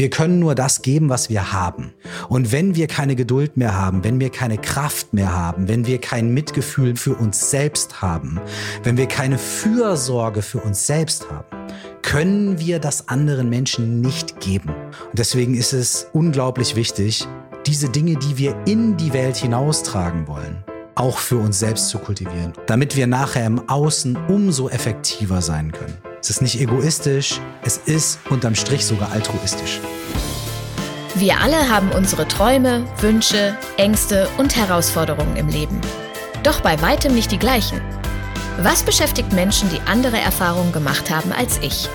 Wir können nur das geben, was wir haben. Und wenn wir keine Geduld mehr haben, wenn wir keine Kraft mehr haben, wenn wir kein Mitgefühl für uns selbst haben, wenn wir keine Fürsorge für uns selbst haben, können wir das anderen Menschen nicht geben. Und deswegen ist es unglaublich wichtig, diese Dinge, die wir in die Welt hinaustragen wollen, auch für uns selbst zu kultivieren, damit wir nachher im Außen umso effektiver sein können. Es ist nicht egoistisch, es ist unterm Strich sogar altruistisch. Wir alle haben unsere Träume, Wünsche, Ängste und Herausforderungen im Leben. Doch bei weitem nicht die gleichen. Was beschäftigt Menschen, die andere Erfahrungen gemacht haben als ich?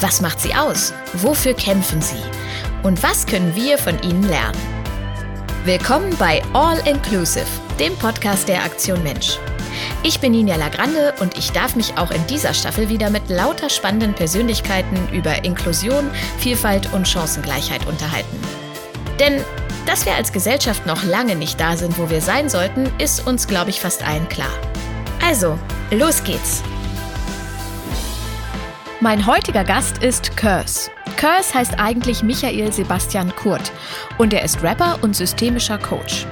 Was macht sie aus? Wofür kämpfen sie? Und was können wir von ihnen lernen? Willkommen bei All Inclusive, dem Podcast der Aktion Mensch. Ich bin Ninja Lagrande und ich darf mich auch in dieser Staffel wieder mit lauter spannenden Persönlichkeiten über Inklusion, Vielfalt und Chancengleichheit unterhalten. Denn dass wir als Gesellschaft noch lange nicht da sind, wo wir sein sollten, ist uns, glaube ich, fast allen klar. Also, los geht's! Mein heutiger Gast ist Curse. Curse heißt eigentlich Michael Sebastian Kurt und er ist Rapper und systemischer Coach.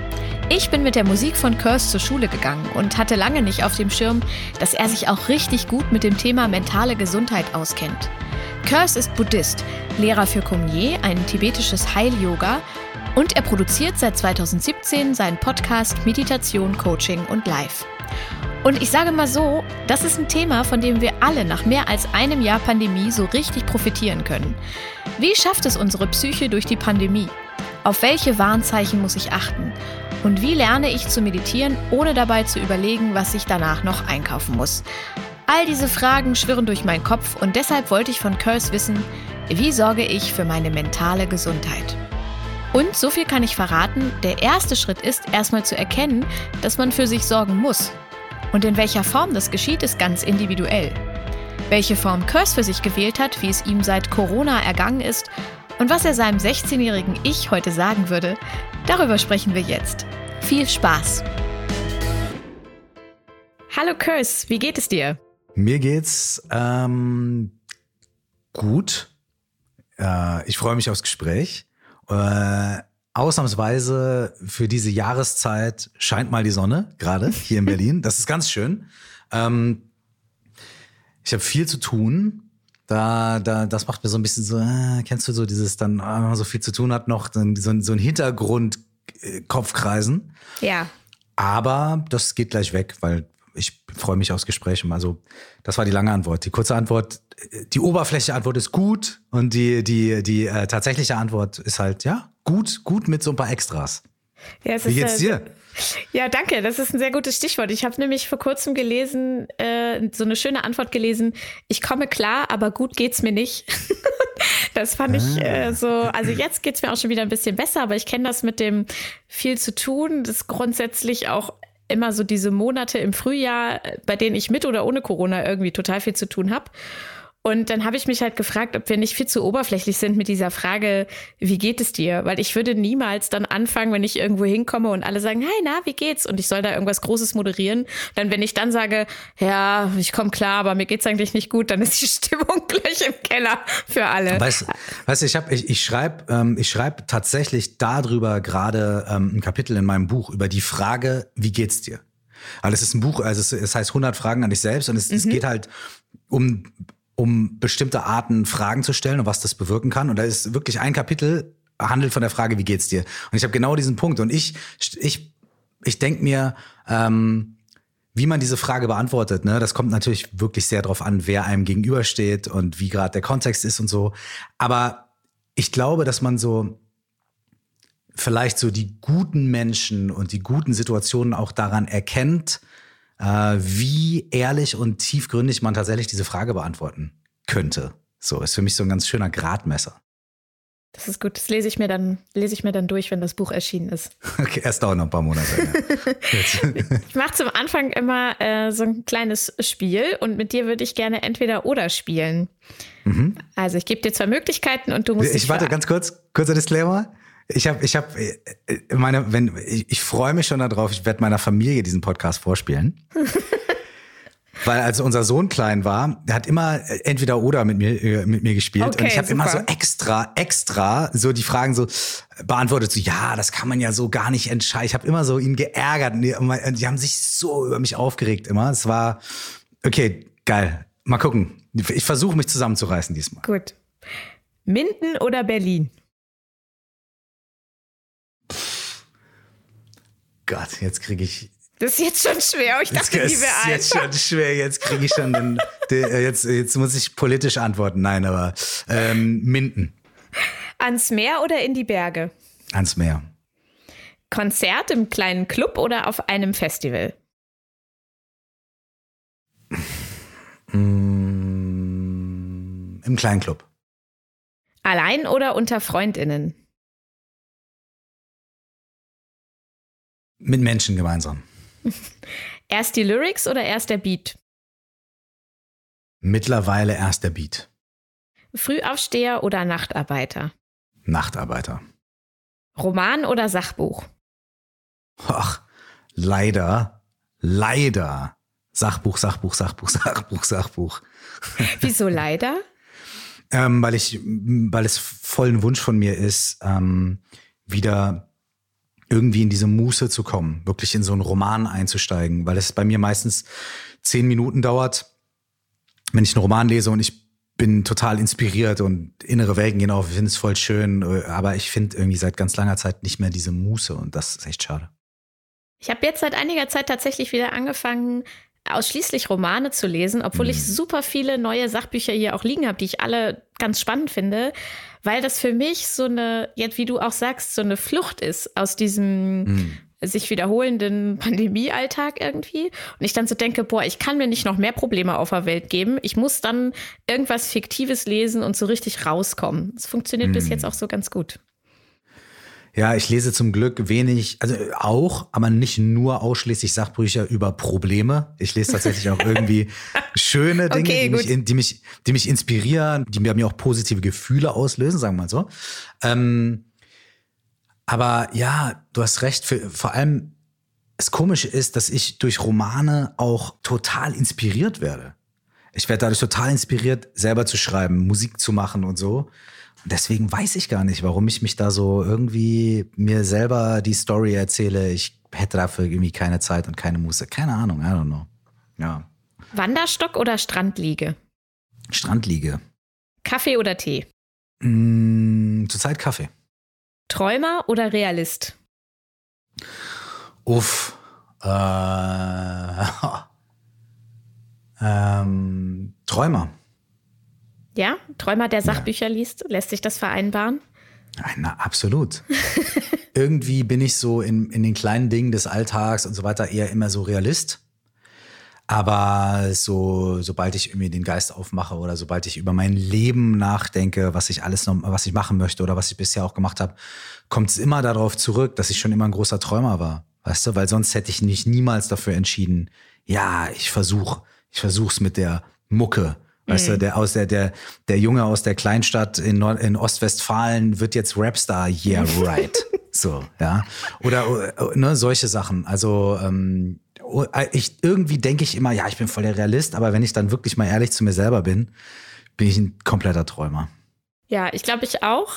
Ich bin mit der Musik von Curse zur Schule gegangen und hatte lange nicht auf dem Schirm, dass er sich auch richtig gut mit dem Thema mentale Gesundheit auskennt. Curse ist Buddhist, Lehrer für Kumye, ein tibetisches Heil-Yoga, und er produziert seit 2017 seinen Podcast Meditation, Coaching und Live. Und ich sage mal so, das ist ein Thema, von dem wir alle nach mehr als einem Jahr Pandemie so richtig profitieren können. Wie schafft es unsere Psyche durch die Pandemie? Auf welche Warnzeichen muss ich achten? Und wie lerne ich zu meditieren, ohne dabei zu überlegen, was ich danach noch einkaufen muss? All diese Fragen schwirren durch meinen Kopf und deshalb wollte ich von Curse wissen, wie sorge ich für meine mentale Gesundheit? Und so viel kann ich verraten, der erste Schritt ist erstmal zu erkennen, dass man für sich sorgen muss. Und in welcher Form das geschieht, ist ganz individuell. Welche Form Curse für sich gewählt hat, wie es ihm seit Corona ergangen ist und was er seinem 16-jährigen Ich heute sagen würde, darüber sprechen wir jetzt. Viel Spaß! Hallo Curse, wie geht es dir? Mir geht's ähm, gut. Äh, ich freue mich aufs Gespräch. Äh, ausnahmsweise für diese Jahreszeit scheint mal die Sonne, gerade hier in Berlin. Das ist ganz schön. Ähm, ich habe viel zu tun. Da, da, das macht mir so ein bisschen so, äh, kennst du so dieses dann äh, so viel zu tun hat noch, so, so ein Hintergrund äh, Kopfkreisen. Ja. Aber das geht gleich weg, weil ich freue mich aufs Gespräch. Also, das war die lange Antwort. Die kurze Antwort, die oberflächliche Antwort ist gut und die, die, die äh, tatsächliche Antwort ist halt, ja, gut, gut mit so ein paar Extras. Ja, Wie geht's dir? Ja, danke. Das ist ein sehr gutes Stichwort. Ich habe nämlich vor kurzem gelesen, äh, so eine schöne Antwort gelesen. Ich komme klar, aber gut geht's mir nicht. das fand ich äh, ah. so. Also jetzt geht's mir auch schon wieder ein bisschen besser, aber ich kenne das mit dem viel zu tun. Das ist grundsätzlich auch immer so diese Monate im Frühjahr, bei denen ich mit oder ohne Corona irgendwie total viel zu tun habe. Und dann habe ich mich halt gefragt, ob wir nicht viel zu oberflächlich sind mit dieser Frage, wie geht es dir? Weil ich würde niemals dann anfangen, wenn ich irgendwo hinkomme und alle sagen, hey, na, wie geht's? Und ich soll da irgendwas Großes moderieren. Dann, wenn ich dann sage, ja, ich komme klar, aber mir geht's eigentlich nicht gut, dann ist die Stimmung gleich im Keller für alle. Weißt, weißt ich, hab, ich, ich schreibe ähm, ich schreib tatsächlich darüber gerade ähm, ein Kapitel in meinem Buch über die Frage, wie geht's dir? Also es ist ein Buch, also es, es heißt 100 Fragen an dich selbst und es, mhm. es geht halt um um bestimmte Arten Fragen zu stellen und was das bewirken kann. Und da ist wirklich ein Kapitel handelt von der Frage, wie geht's dir? Und ich habe genau diesen Punkt. Und ich, ich, ich denke mir, ähm, wie man diese Frage beantwortet, ne, das kommt natürlich wirklich sehr darauf an, wer einem gegenübersteht und wie gerade der Kontext ist und so. Aber ich glaube, dass man so vielleicht so die guten Menschen und die guten Situationen auch daran erkennt, wie ehrlich und tiefgründig man tatsächlich diese Frage beantworten könnte. So ist für mich so ein ganz schöner Gradmesser. Das ist gut. Das lese ich mir dann, lese ich mir dann durch, wenn das Buch erschienen ist. Okay, erst dauert noch ein paar Monate. ich mache zum Anfang immer äh, so ein kleines Spiel und mit dir würde ich gerne entweder oder spielen. Mhm. Also ich gebe dir zwei Möglichkeiten und du musst. Ich warte ganz kurz, kurzer Disclaimer. Ich habe, ich habe, äh, meine, wenn ich, ich freue mich schon darauf. Ich werde meiner Familie diesen Podcast vorspielen. Weil als unser Sohn klein war, der hat immer entweder oder mit mir äh, mit mir gespielt Okay, und ich habe immer so extra extra so die Fragen so beantwortet so ja, das kann man ja so gar nicht entscheiden. Ich habe immer so ihn geärgert und die, und die haben sich so über mich aufgeregt immer. Es war okay, geil. Mal gucken. Ich versuche mich zusammenzureißen diesmal. Gut. Minden oder Berlin? Gott, jetzt kriege ich Das ist jetzt schon schwer. Ich Jetzt dachte, ist die wäre jetzt einfach. schon schwer, jetzt kriege ich schon den, den, äh, jetzt, jetzt muss ich politisch antworten. Nein, aber ähm, Minden Ans Meer oder in die Berge? ans Meer. Konzert im kleinen Club oder auf einem Festival? Mm, Im kleinen Club. Allein oder unter FreundInnen? Mit Menschen gemeinsam. Erst die Lyrics oder erst der Beat? Mittlerweile erst der Beat. Frühaufsteher oder Nachtarbeiter? Nachtarbeiter. Roman oder Sachbuch? Ach, leider, leider. Sachbuch, Sachbuch, Sachbuch, Sachbuch, Sachbuch. Wieso leider? Ähm, weil ich, weil es voll ein Wunsch von mir ist, ähm, wieder irgendwie in diese Muße zu kommen, wirklich in so einen Roman einzusteigen, weil es bei mir meistens zehn Minuten dauert, wenn ich einen Roman lese und ich bin total inspiriert und innere Welten gehen auf, ich finde es voll schön, äh, aber ich finde irgendwie seit ganz langer Zeit nicht mehr diese Muße und das ist echt schade. Ich habe jetzt seit einiger Zeit tatsächlich wieder angefangen, ausschließlich Romane zu lesen, obwohl ich super viele neue Sachbücher hier auch liegen habe, die ich alle ganz spannend finde, weil das für mich so eine, jetzt wie du auch sagst, so eine Flucht ist aus diesem Mhm. sich wiederholenden Pandemiealltag irgendwie. Und ich dann so denke, boah, ich kann mir nicht noch mehr Probleme auf der Welt geben. Ich muss dann irgendwas Fiktives lesen und so richtig rauskommen. Das funktioniert bis jetzt auch so ganz gut. Ja, ich lese zum Glück wenig, also auch, aber nicht nur ausschließlich Sachbücher über Probleme. Ich lese tatsächlich auch irgendwie schöne Dinge, Okay, die, mich, die, mich, die mich inspirieren, die mir mir auch positive Gefühle auslösen, sagen wir mal so. Ähm, aber ja, du hast recht, für, vor allem das Komische ist, dass ich durch Romane auch total inspiriert werde. Ich werde dadurch total inspiriert, selber zu schreiben, Musik zu machen und so. Deswegen weiß ich gar nicht, warum ich mich da so irgendwie mir selber die Story erzähle. Ich hätte dafür irgendwie keine Zeit und keine Muße. Keine Ahnung, I don't know. Ja. Wanderstock oder Strandliege? Strandliege. Kaffee oder Tee? Mm, zurzeit Kaffee. Träumer oder Realist? Uff. Äh, ähm, Träumer. Ja, Träumer, der Sachbücher liest, lässt sich das vereinbaren? Nein, Na, absolut. Irgendwie bin ich so in, in den kleinen Dingen des Alltags und so weiter eher immer so Realist. Aber so, sobald ich irgendwie den Geist aufmache oder sobald ich über mein Leben nachdenke, was ich alles noch, was ich machen möchte oder was ich bisher auch gemacht habe, kommt es immer darauf zurück, dass ich schon immer ein großer Träumer war. Weißt du, weil sonst hätte ich mich niemals dafür entschieden, ja, ich versuche, ich versuch's mit der Mucke. Weißt du, der aus der, der, der Junge aus der Kleinstadt in, Nord in Ostwestfalen wird jetzt Rapstar, yeah, right. so, ja. Oder ne, solche Sachen. Also ähm, oh, ich irgendwie denke ich immer, ja, ich bin voll der Realist, aber wenn ich dann wirklich mal ehrlich zu mir selber bin, bin ich ein kompletter Träumer. Ja, ich glaube, ich auch.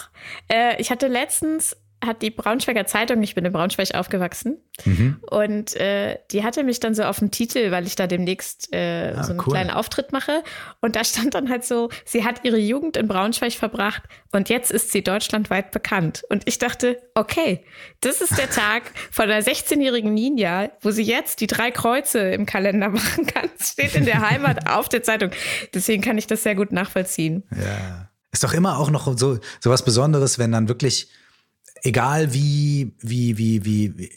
Äh, ich hatte letztens, hat die Braunschweiger Zeitung, ich bin in Braunschweig aufgewachsen, Mhm. und äh, die hatte mich dann so auf dem Titel, weil ich da demnächst äh, Ah, so einen cool. kleinen Auftritt mache. Und da stand dann halt so, sie hat ihre Jugend in Braunschweig verbracht und jetzt ist sie deutschlandweit bekannt. Und ich dachte, okay, das ist der Tag von der 16-jährigen Ninja, wo sie jetzt die drei Kreuze im Kalender machen kann. Das steht in der Heimat auf der Zeitung. Deswegen kann ich das sehr gut nachvollziehen. Ja. Ist doch immer auch noch so, so was Besonderes, wenn dann wirklich, egal wie, wie, wie, wie,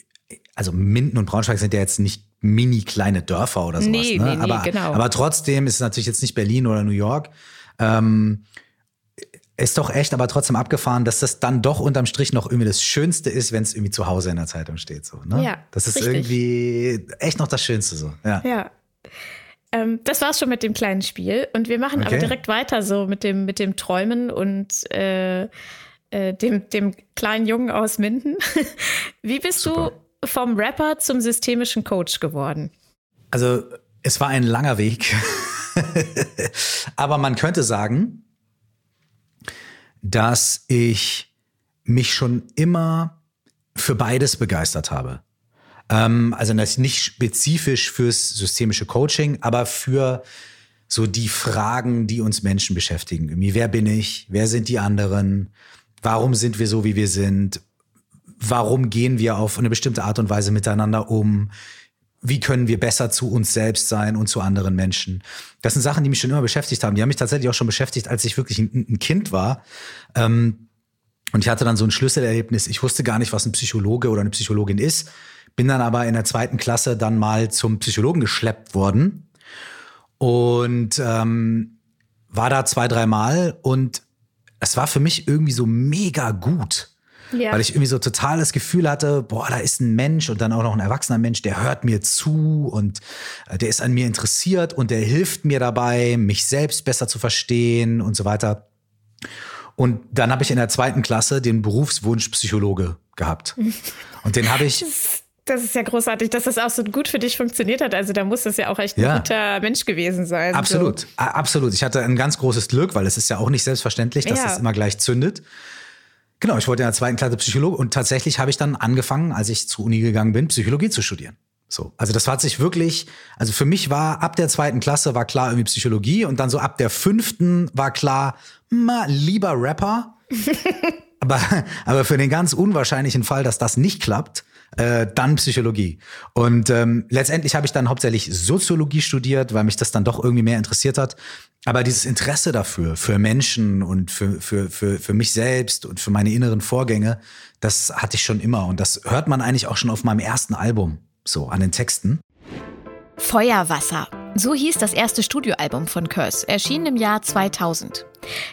also Minden und Braunschweig sind ja jetzt nicht mini kleine Dörfer oder sowas. Nee, ne? nee, nee, aber, genau. aber trotzdem ist es natürlich jetzt nicht Berlin oder New York. Ähm, ist doch echt, aber trotzdem abgefahren, dass das dann doch unterm Strich noch irgendwie das Schönste ist, wenn es irgendwie zu Hause in der Zeitung steht. So, ne? Ja, das ist richtig. irgendwie echt noch das Schönste so. Ja. Ja. Ähm, das war's schon mit dem kleinen Spiel. Und wir machen aber Okay. direkt weiter so mit dem, mit dem Träumen und äh, äh, dem, dem kleinen Jungen aus Minden. Wie bist Super. du vom Rapper zum systemischen Coach geworden? Also Es war ein langer Weg. Aber man könnte sagen, dass ich mich schon immer für beides begeistert habe. Ähm, also nicht spezifisch fürs systemische Coaching, aber für so die Fragen, die uns Menschen beschäftigen. Irgendwie, wer bin ich? Wer sind die anderen? Warum sind wir so, wie wir sind? Warum gehen wir auf eine bestimmte Art und Weise miteinander um? Wie können wir besser zu uns selbst sein und zu anderen Menschen? Das sind Sachen, die mich schon immer beschäftigt haben. Die haben mich tatsächlich auch schon beschäftigt, als ich wirklich ein, ein Kind war. Ähm, und ich hatte dann so ein Schlüsselerlebnis. Ich wusste gar nicht, was ein Psychologe oder eine Psychologin ist. Bin dann aber in der zweiten Klasse dann mal zum Psychologen geschleppt worden und ähm, war da zwei, dreimal und es war für mich irgendwie so mega gut. Ja. Weil ich irgendwie so total das Gefühl hatte, boah, da ist ein Mensch und dann auch noch ein erwachsener Mensch, der hört mir zu und äh, der ist an mir interessiert und der hilft mir dabei, mich selbst besser zu verstehen und so weiter. Und dann habe ich in der zweiten Klasse den Berufswunsch Psychologe gehabt. Und den habe ich das ist ja großartig, dass das auch so gut für dich funktioniert hat. Also da muss das ja auch echt ein ja. guter Mensch gewesen sein. Absolut, so. absolut. Ich hatte ein ganz großes Glück, weil es ist ja auch nicht selbstverständlich, dass ja. das immer gleich zündet. Genau, ich wollte in der zweiten Klasse Psychologe und tatsächlich habe ich dann angefangen, als ich zur Uni gegangen bin, Psychologie zu studieren. So, also das hat sich wirklich, also für mich war ab der zweiten Klasse war klar irgendwie Psychologie und dann so ab der fünften war klar, ma, lieber Rapper. aber, aber für den ganz unwahrscheinlichen Fall, dass das nicht klappt, äh, dann Psychologie. Und ähm, letztendlich habe ich dann hauptsächlich Soziologie studiert, weil mich das dann doch irgendwie mehr interessiert hat. Aber dieses Interesse dafür, für Menschen und für, für, für, für mich selbst und für meine inneren Vorgänge, das hatte ich schon immer. Und das hört man eigentlich auch schon auf meinem ersten Album, so an den Texten. Feuerwasser. So hieß das erste Studioalbum von Curse, erschienen im Jahr 2000.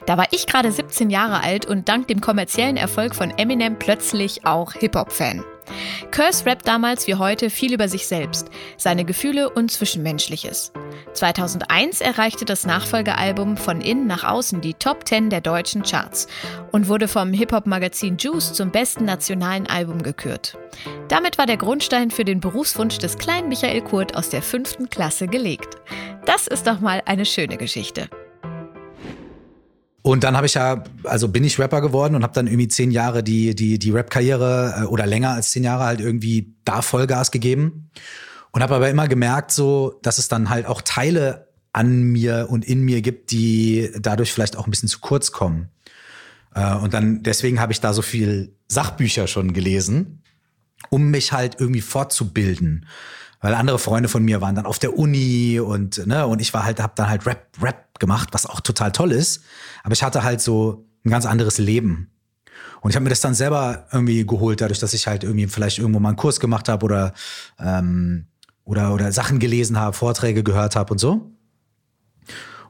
Da war ich gerade 17 Jahre alt und dank dem kommerziellen Erfolg von Eminem plötzlich auch Hip-Hop-Fan. Curse rappt damals wie heute viel über sich selbst, seine Gefühle und Zwischenmenschliches. 2001 erreichte das Nachfolgealbum von innen nach außen die Top 10 der deutschen Charts und wurde vom Hip-Hop-Magazin Juice zum besten nationalen Album gekürt. Damit war der Grundstein für den Berufswunsch des kleinen Michael Kurt aus der fünften Klasse gelegt. Das ist doch mal eine schöne Geschichte. Und dann habe ich ja, also bin ich Rapper geworden und habe dann irgendwie zehn Jahre die, die, die Rap-Karriere äh, oder länger als zehn Jahre halt irgendwie da Vollgas gegeben. Und habe aber immer gemerkt, so, dass es dann halt auch Teile an mir und in mir gibt, die dadurch vielleicht auch ein bisschen zu kurz kommen. Äh, und dann, deswegen habe ich da so viel Sachbücher schon gelesen, um mich halt irgendwie fortzubilden weil andere Freunde von mir waren dann auf der Uni und ne und ich war halt habe dann halt Rap Rap gemacht, was auch total toll ist, aber ich hatte halt so ein ganz anderes Leben. Und ich habe mir das dann selber irgendwie geholt, dadurch, dass ich halt irgendwie vielleicht irgendwo mal einen Kurs gemacht habe oder ähm, oder oder Sachen gelesen habe, Vorträge gehört habe und so.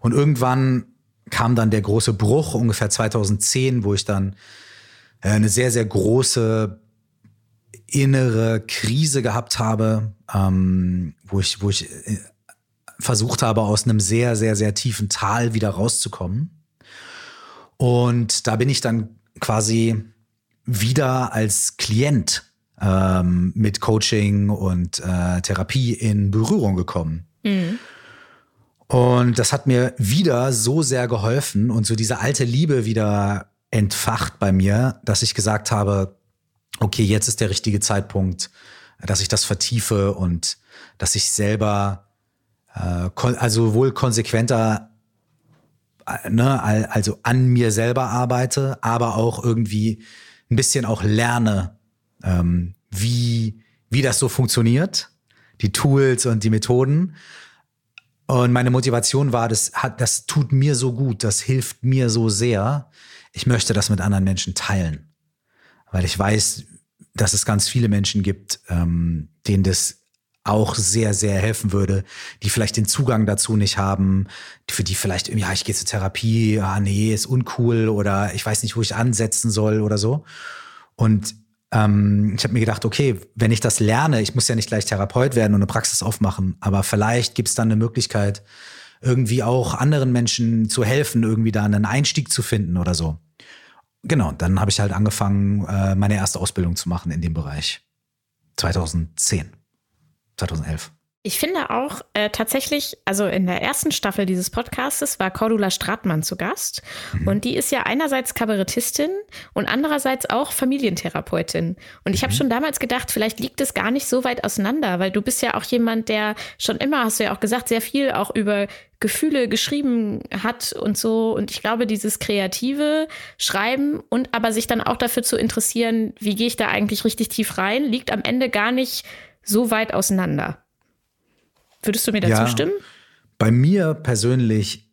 Und irgendwann kam dann der große Bruch ungefähr 2010, wo ich dann äh, eine sehr sehr große innere Krise gehabt habe, ähm, wo ich, wo ich äh, versucht habe, aus einem sehr, sehr, sehr tiefen Tal wieder rauszukommen. Und da bin ich dann quasi wieder als Klient ähm, mit Coaching und äh, Therapie in Berührung gekommen. Mhm. Und das hat mir wieder so sehr geholfen und so diese alte Liebe wieder entfacht bei mir, dass ich gesagt habe, okay, jetzt ist der richtige Zeitpunkt, dass ich das vertiefe und dass ich selber äh, also wohl konsequenter äh, ne, also an mir selber arbeite, aber auch irgendwie ein bisschen auch lerne, ähm, wie, wie das so funktioniert, die Tools und die Methoden. Und meine Motivation war, das hat, das tut mir so gut, das hilft mir so sehr. Ich möchte das mit anderen Menschen teilen weil ich weiß, dass es ganz viele Menschen gibt, ähm, denen das auch sehr, sehr helfen würde, die vielleicht den Zugang dazu nicht haben, für die vielleicht ja, ich gehe zur Therapie, ah nee, ist uncool oder ich weiß nicht, wo ich ansetzen soll oder so. Und ähm, ich habe mir gedacht, okay, wenn ich das lerne, ich muss ja nicht gleich Therapeut werden und eine Praxis aufmachen, aber vielleicht gibt es dann eine Möglichkeit, irgendwie auch anderen Menschen zu helfen, irgendwie da einen Einstieg zu finden oder so. Genau, dann habe ich halt angefangen, äh, meine erste Ausbildung zu machen in dem Bereich. 2010, 2011. Ich finde auch äh, tatsächlich, also in der ersten Staffel dieses Podcastes war Cordula Stratmann zu Gast. Mhm. Und die ist ja einerseits Kabarettistin und andererseits auch Familientherapeutin. Und ich habe mhm. schon damals gedacht, vielleicht liegt es gar nicht so weit auseinander, weil du bist ja auch jemand, der schon immer, hast du ja auch gesagt, sehr viel auch über Gefühle geschrieben hat und so. Und ich glaube, dieses kreative Schreiben und aber sich dann auch dafür zu interessieren, wie gehe ich da eigentlich richtig tief rein, liegt am Ende gar nicht so weit auseinander. Würdest du mir dazu ja, stimmen? Bei mir persönlich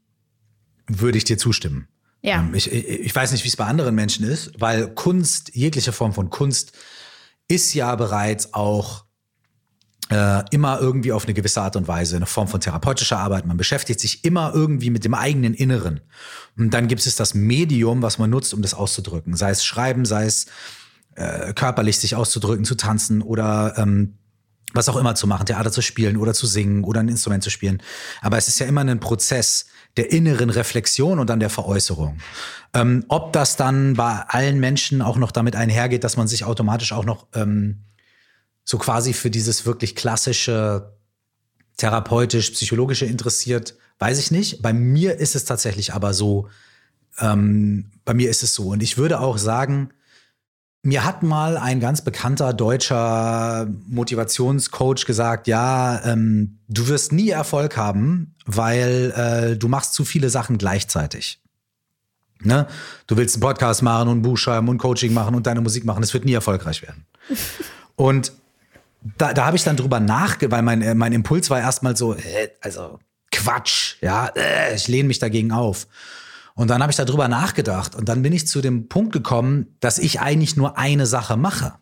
würde ich dir zustimmen. Ja. Ähm, ich, ich weiß nicht, wie es bei anderen Menschen ist, weil Kunst, jegliche Form von Kunst, ist ja bereits auch äh, immer irgendwie auf eine gewisse Art und Weise eine Form von therapeutischer Arbeit. Man beschäftigt sich immer irgendwie mit dem eigenen Inneren. Und dann gibt es das Medium, was man nutzt, um das auszudrücken. Sei es Schreiben, sei es äh, körperlich sich auszudrücken, zu tanzen oder ähm, was auch immer zu machen, Theater zu spielen oder zu singen oder ein Instrument zu spielen. Aber es ist ja immer ein Prozess der inneren Reflexion und dann der Veräußerung. Ähm, ob das dann bei allen Menschen auch noch damit einhergeht, dass man sich automatisch auch noch ähm, so quasi für dieses wirklich klassische therapeutisch-psychologische interessiert, weiß ich nicht. Bei mir ist es tatsächlich aber so, ähm, bei mir ist es so. Und ich würde auch sagen, mir hat mal ein ganz bekannter deutscher Motivationscoach gesagt, ja, ähm, du wirst nie Erfolg haben, weil äh, du machst zu viele Sachen gleichzeitig. Ne? Du willst einen Podcast machen und ein Buch schreiben und Coaching machen und deine Musik machen. Es wird nie erfolgreich werden. und da, da habe ich dann drüber nachgedacht, weil mein, äh, mein Impuls war erstmal so, äh, also Quatsch, ja, äh, ich lehne mich dagegen auf. Und dann habe ich darüber nachgedacht und dann bin ich zu dem Punkt gekommen, dass ich eigentlich nur eine Sache mache.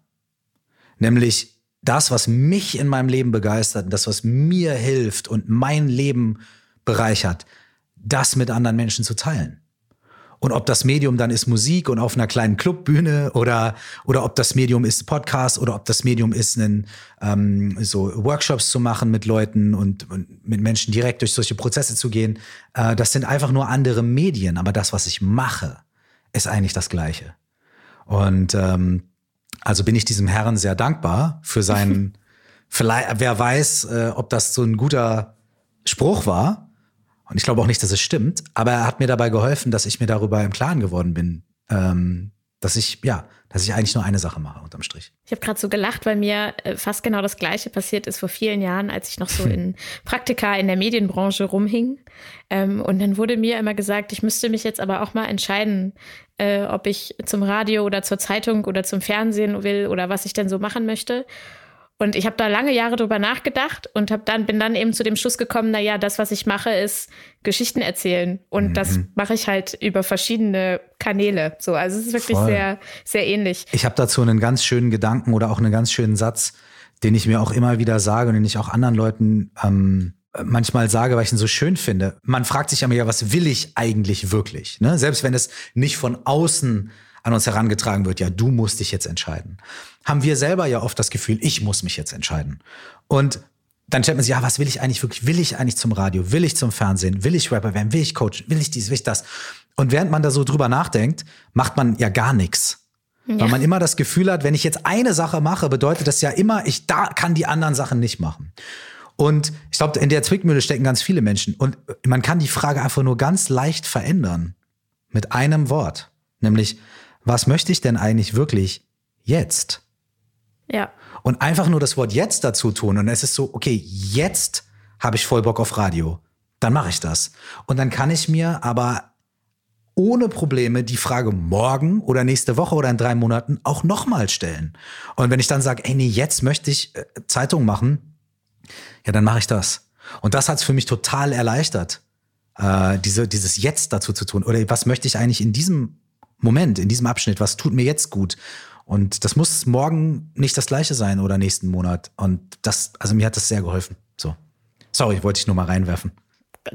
Nämlich das, was mich in meinem Leben begeistert, das, was mir hilft und mein Leben bereichert, das mit anderen Menschen zu teilen. Und ob das Medium dann ist Musik und auf einer kleinen Clubbühne oder, oder ob das Medium ist Podcast oder ob das Medium ist, einen, ähm, so Workshops zu machen mit Leuten und, und mit Menschen direkt durch solche Prozesse zu gehen, äh, das sind einfach nur andere Medien. Aber das, was ich mache, ist eigentlich das Gleiche. Und ähm, also bin ich diesem Herrn sehr dankbar für seinen, vielleicht, wer weiß, äh, ob das so ein guter Spruch war. Und ich glaube auch nicht, dass es stimmt, aber er hat mir dabei geholfen, dass ich mir darüber im Klaren geworden bin, ähm, dass ich, ja, dass ich eigentlich nur eine Sache mache unterm Strich. Ich habe gerade so gelacht, weil mir äh, fast genau das Gleiche passiert ist vor vielen Jahren, als ich noch so in Praktika in der Medienbranche rumhing. Ähm, und dann wurde mir immer gesagt, ich müsste mich jetzt aber auch mal entscheiden, äh, ob ich zum Radio oder zur Zeitung oder zum Fernsehen will oder was ich denn so machen möchte. Und ich habe da lange Jahre drüber nachgedacht und hab dann, bin dann eben zu dem Schluss gekommen, na ja, das, was ich mache, ist Geschichten erzählen. Und mhm. das mache ich halt über verschiedene Kanäle. So, also es ist wirklich Voll. sehr, sehr ähnlich. Ich habe dazu einen ganz schönen Gedanken oder auch einen ganz schönen Satz, den ich mir auch immer wieder sage und den ich auch anderen Leuten ähm, manchmal sage, weil ich ihn so schön finde. Man fragt sich immer ja, was will ich eigentlich wirklich? Ne? Selbst wenn es nicht von außen an uns herangetragen wird, ja, du musst dich jetzt entscheiden, haben wir selber ja oft das Gefühl, ich muss mich jetzt entscheiden. Und dann stellt man sich, ja, was will ich eigentlich wirklich? Will ich eigentlich zum Radio? Will ich zum Fernsehen? Will ich Rapper werden? Will ich Coach? Will ich dies? Will ich das? Und während man da so drüber nachdenkt, macht man ja gar nichts. Ja. Weil man immer das Gefühl hat, wenn ich jetzt eine Sache mache, bedeutet das ja immer, ich da kann die anderen Sachen nicht machen. Und ich glaube, in der Zwickmühle stecken ganz viele Menschen. Und man kann die Frage einfach nur ganz leicht verändern. Mit einem Wort. Nämlich, was möchte ich denn eigentlich wirklich jetzt? Ja. Und einfach nur das Wort jetzt dazu tun. Und es ist so, okay, jetzt habe ich voll Bock auf Radio. Dann mache ich das. Und dann kann ich mir aber ohne Probleme die Frage morgen oder nächste Woche oder in drei Monaten auch nochmal stellen. Und wenn ich dann sage, ey, nee, jetzt möchte ich äh, Zeitung machen, ja, dann mache ich das. Und das hat es für mich total erleichtert, äh, diese, dieses Jetzt dazu zu tun. Oder was möchte ich eigentlich in diesem Moment, in diesem Abschnitt, was tut mir jetzt gut? Und das muss morgen nicht das gleiche sein oder nächsten Monat. Und das, also mir hat das sehr geholfen. So. Sorry, wollte ich nur mal reinwerfen.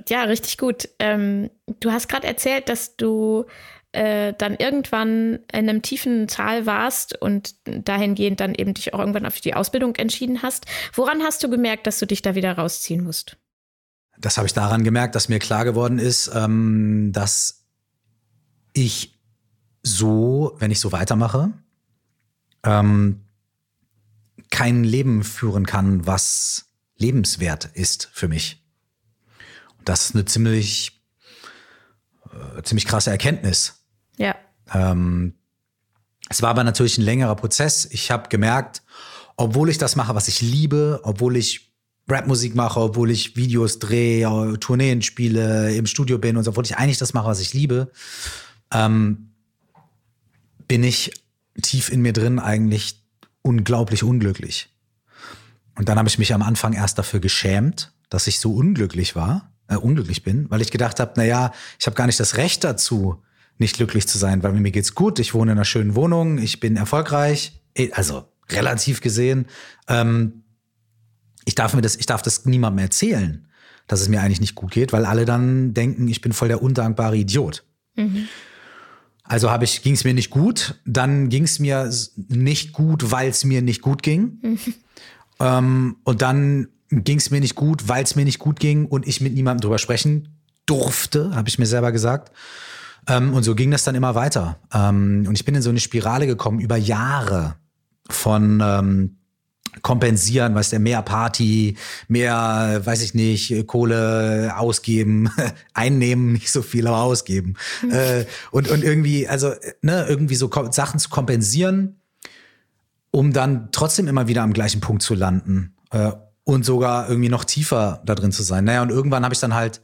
Ja, richtig gut. Ähm, du hast gerade erzählt, dass du äh, dann irgendwann in einem tiefen Tal warst und dahingehend dann eben dich auch irgendwann auf die Ausbildung entschieden hast. Woran hast du gemerkt, dass du dich da wieder rausziehen musst? Das habe ich daran gemerkt, dass mir klar geworden ist, ähm, dass ich so, wenn ich so weitermache, ähm, kein Leben führen kann, was lebenswert ist für mich. Und das ist eine ziemlich, äh, ziemlich krasse Erkenntnis. Ja. Ähm, es war aber natürlich ein längerer Prozess. Ich habe gemerkt, obwohl ich das mache, was ich liebe, obwohl ich Rapmusik mache, obwohl ich Videos drehe, Tourneen spiele, im Studio bin und obwohl ich eigentlich das mache, was ich liebe, ähm, bin ich tief in mir drin eigentlich unglaublich unglücklich. Und dann habe ich mich am Anfang erst dafür geschämt, dass ich so unglücklich war, äh, unglücklich bin, weil ich gedacht habe, na ja, ich habe gar nicht das Recht dazu, nicht glücklich zu sein, weil mir geht's gut, ich wohne in einer schönen Wohnung, ich bin erfolgreich, eh, also relativ gesehen. Ähm, ich darf mir das, ich darf das niemandem erzählen, dass es mir eigentlich nicht gut geht, weil alle dann denken, ich bin voll der undankbare Idiot. Mhm. Also habe ich, ging es mir nicht gut, dann ging es mir nicht gut, weil es mir nicht gut ging. Mhm. Ähm, und dann ging es mir nicht gut, weil es mir nicht gut ging und ich mit niemandem drüber sprechen durfte, habe ich mir selber gesagt. Ähm, und so ging das dann immer weiter. Ähm, und ich bin in so eine Spirale gekommen über Jahre von ähm, kompensieren, weißt du, mehr Party, mehr, weiß ich nicht, Kohle ausgeben, einnehmen, nicht so viel, aber ausgeben. Mhm. Äh, und, und irgendwie, also, ne, irgendwie so Sachen zu kompensieren, um dann trotzdem immer wieder am gleichen Punkt zu landen. Äh, und sogar irgendwie noch tiefer da drin zu sein. Naja, und irgendwann habe ich dann halt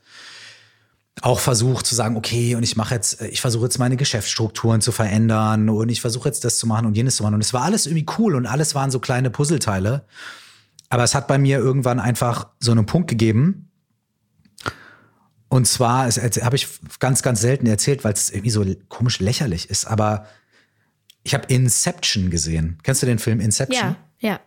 auch versucht zu sagen, okay, und ich mache jetzt, ich versuche jetzt meine Geschäftsstrukturen zu verändern und ich versuche jetzt das zu machen und jenes zu machen. Und es war alles irgendwie cool und alles waren so kleine Puzzleteile. Aber es hat bei mir irgendwann einfach so einen Punkt gegeben. Und zwar, habe ich ganz, ganz selten erzählt, weil es irgendwie so komisch lächerlich ist. Aber ich habe Inception gesehen. Kennst du den Film Inception? Ja, ja.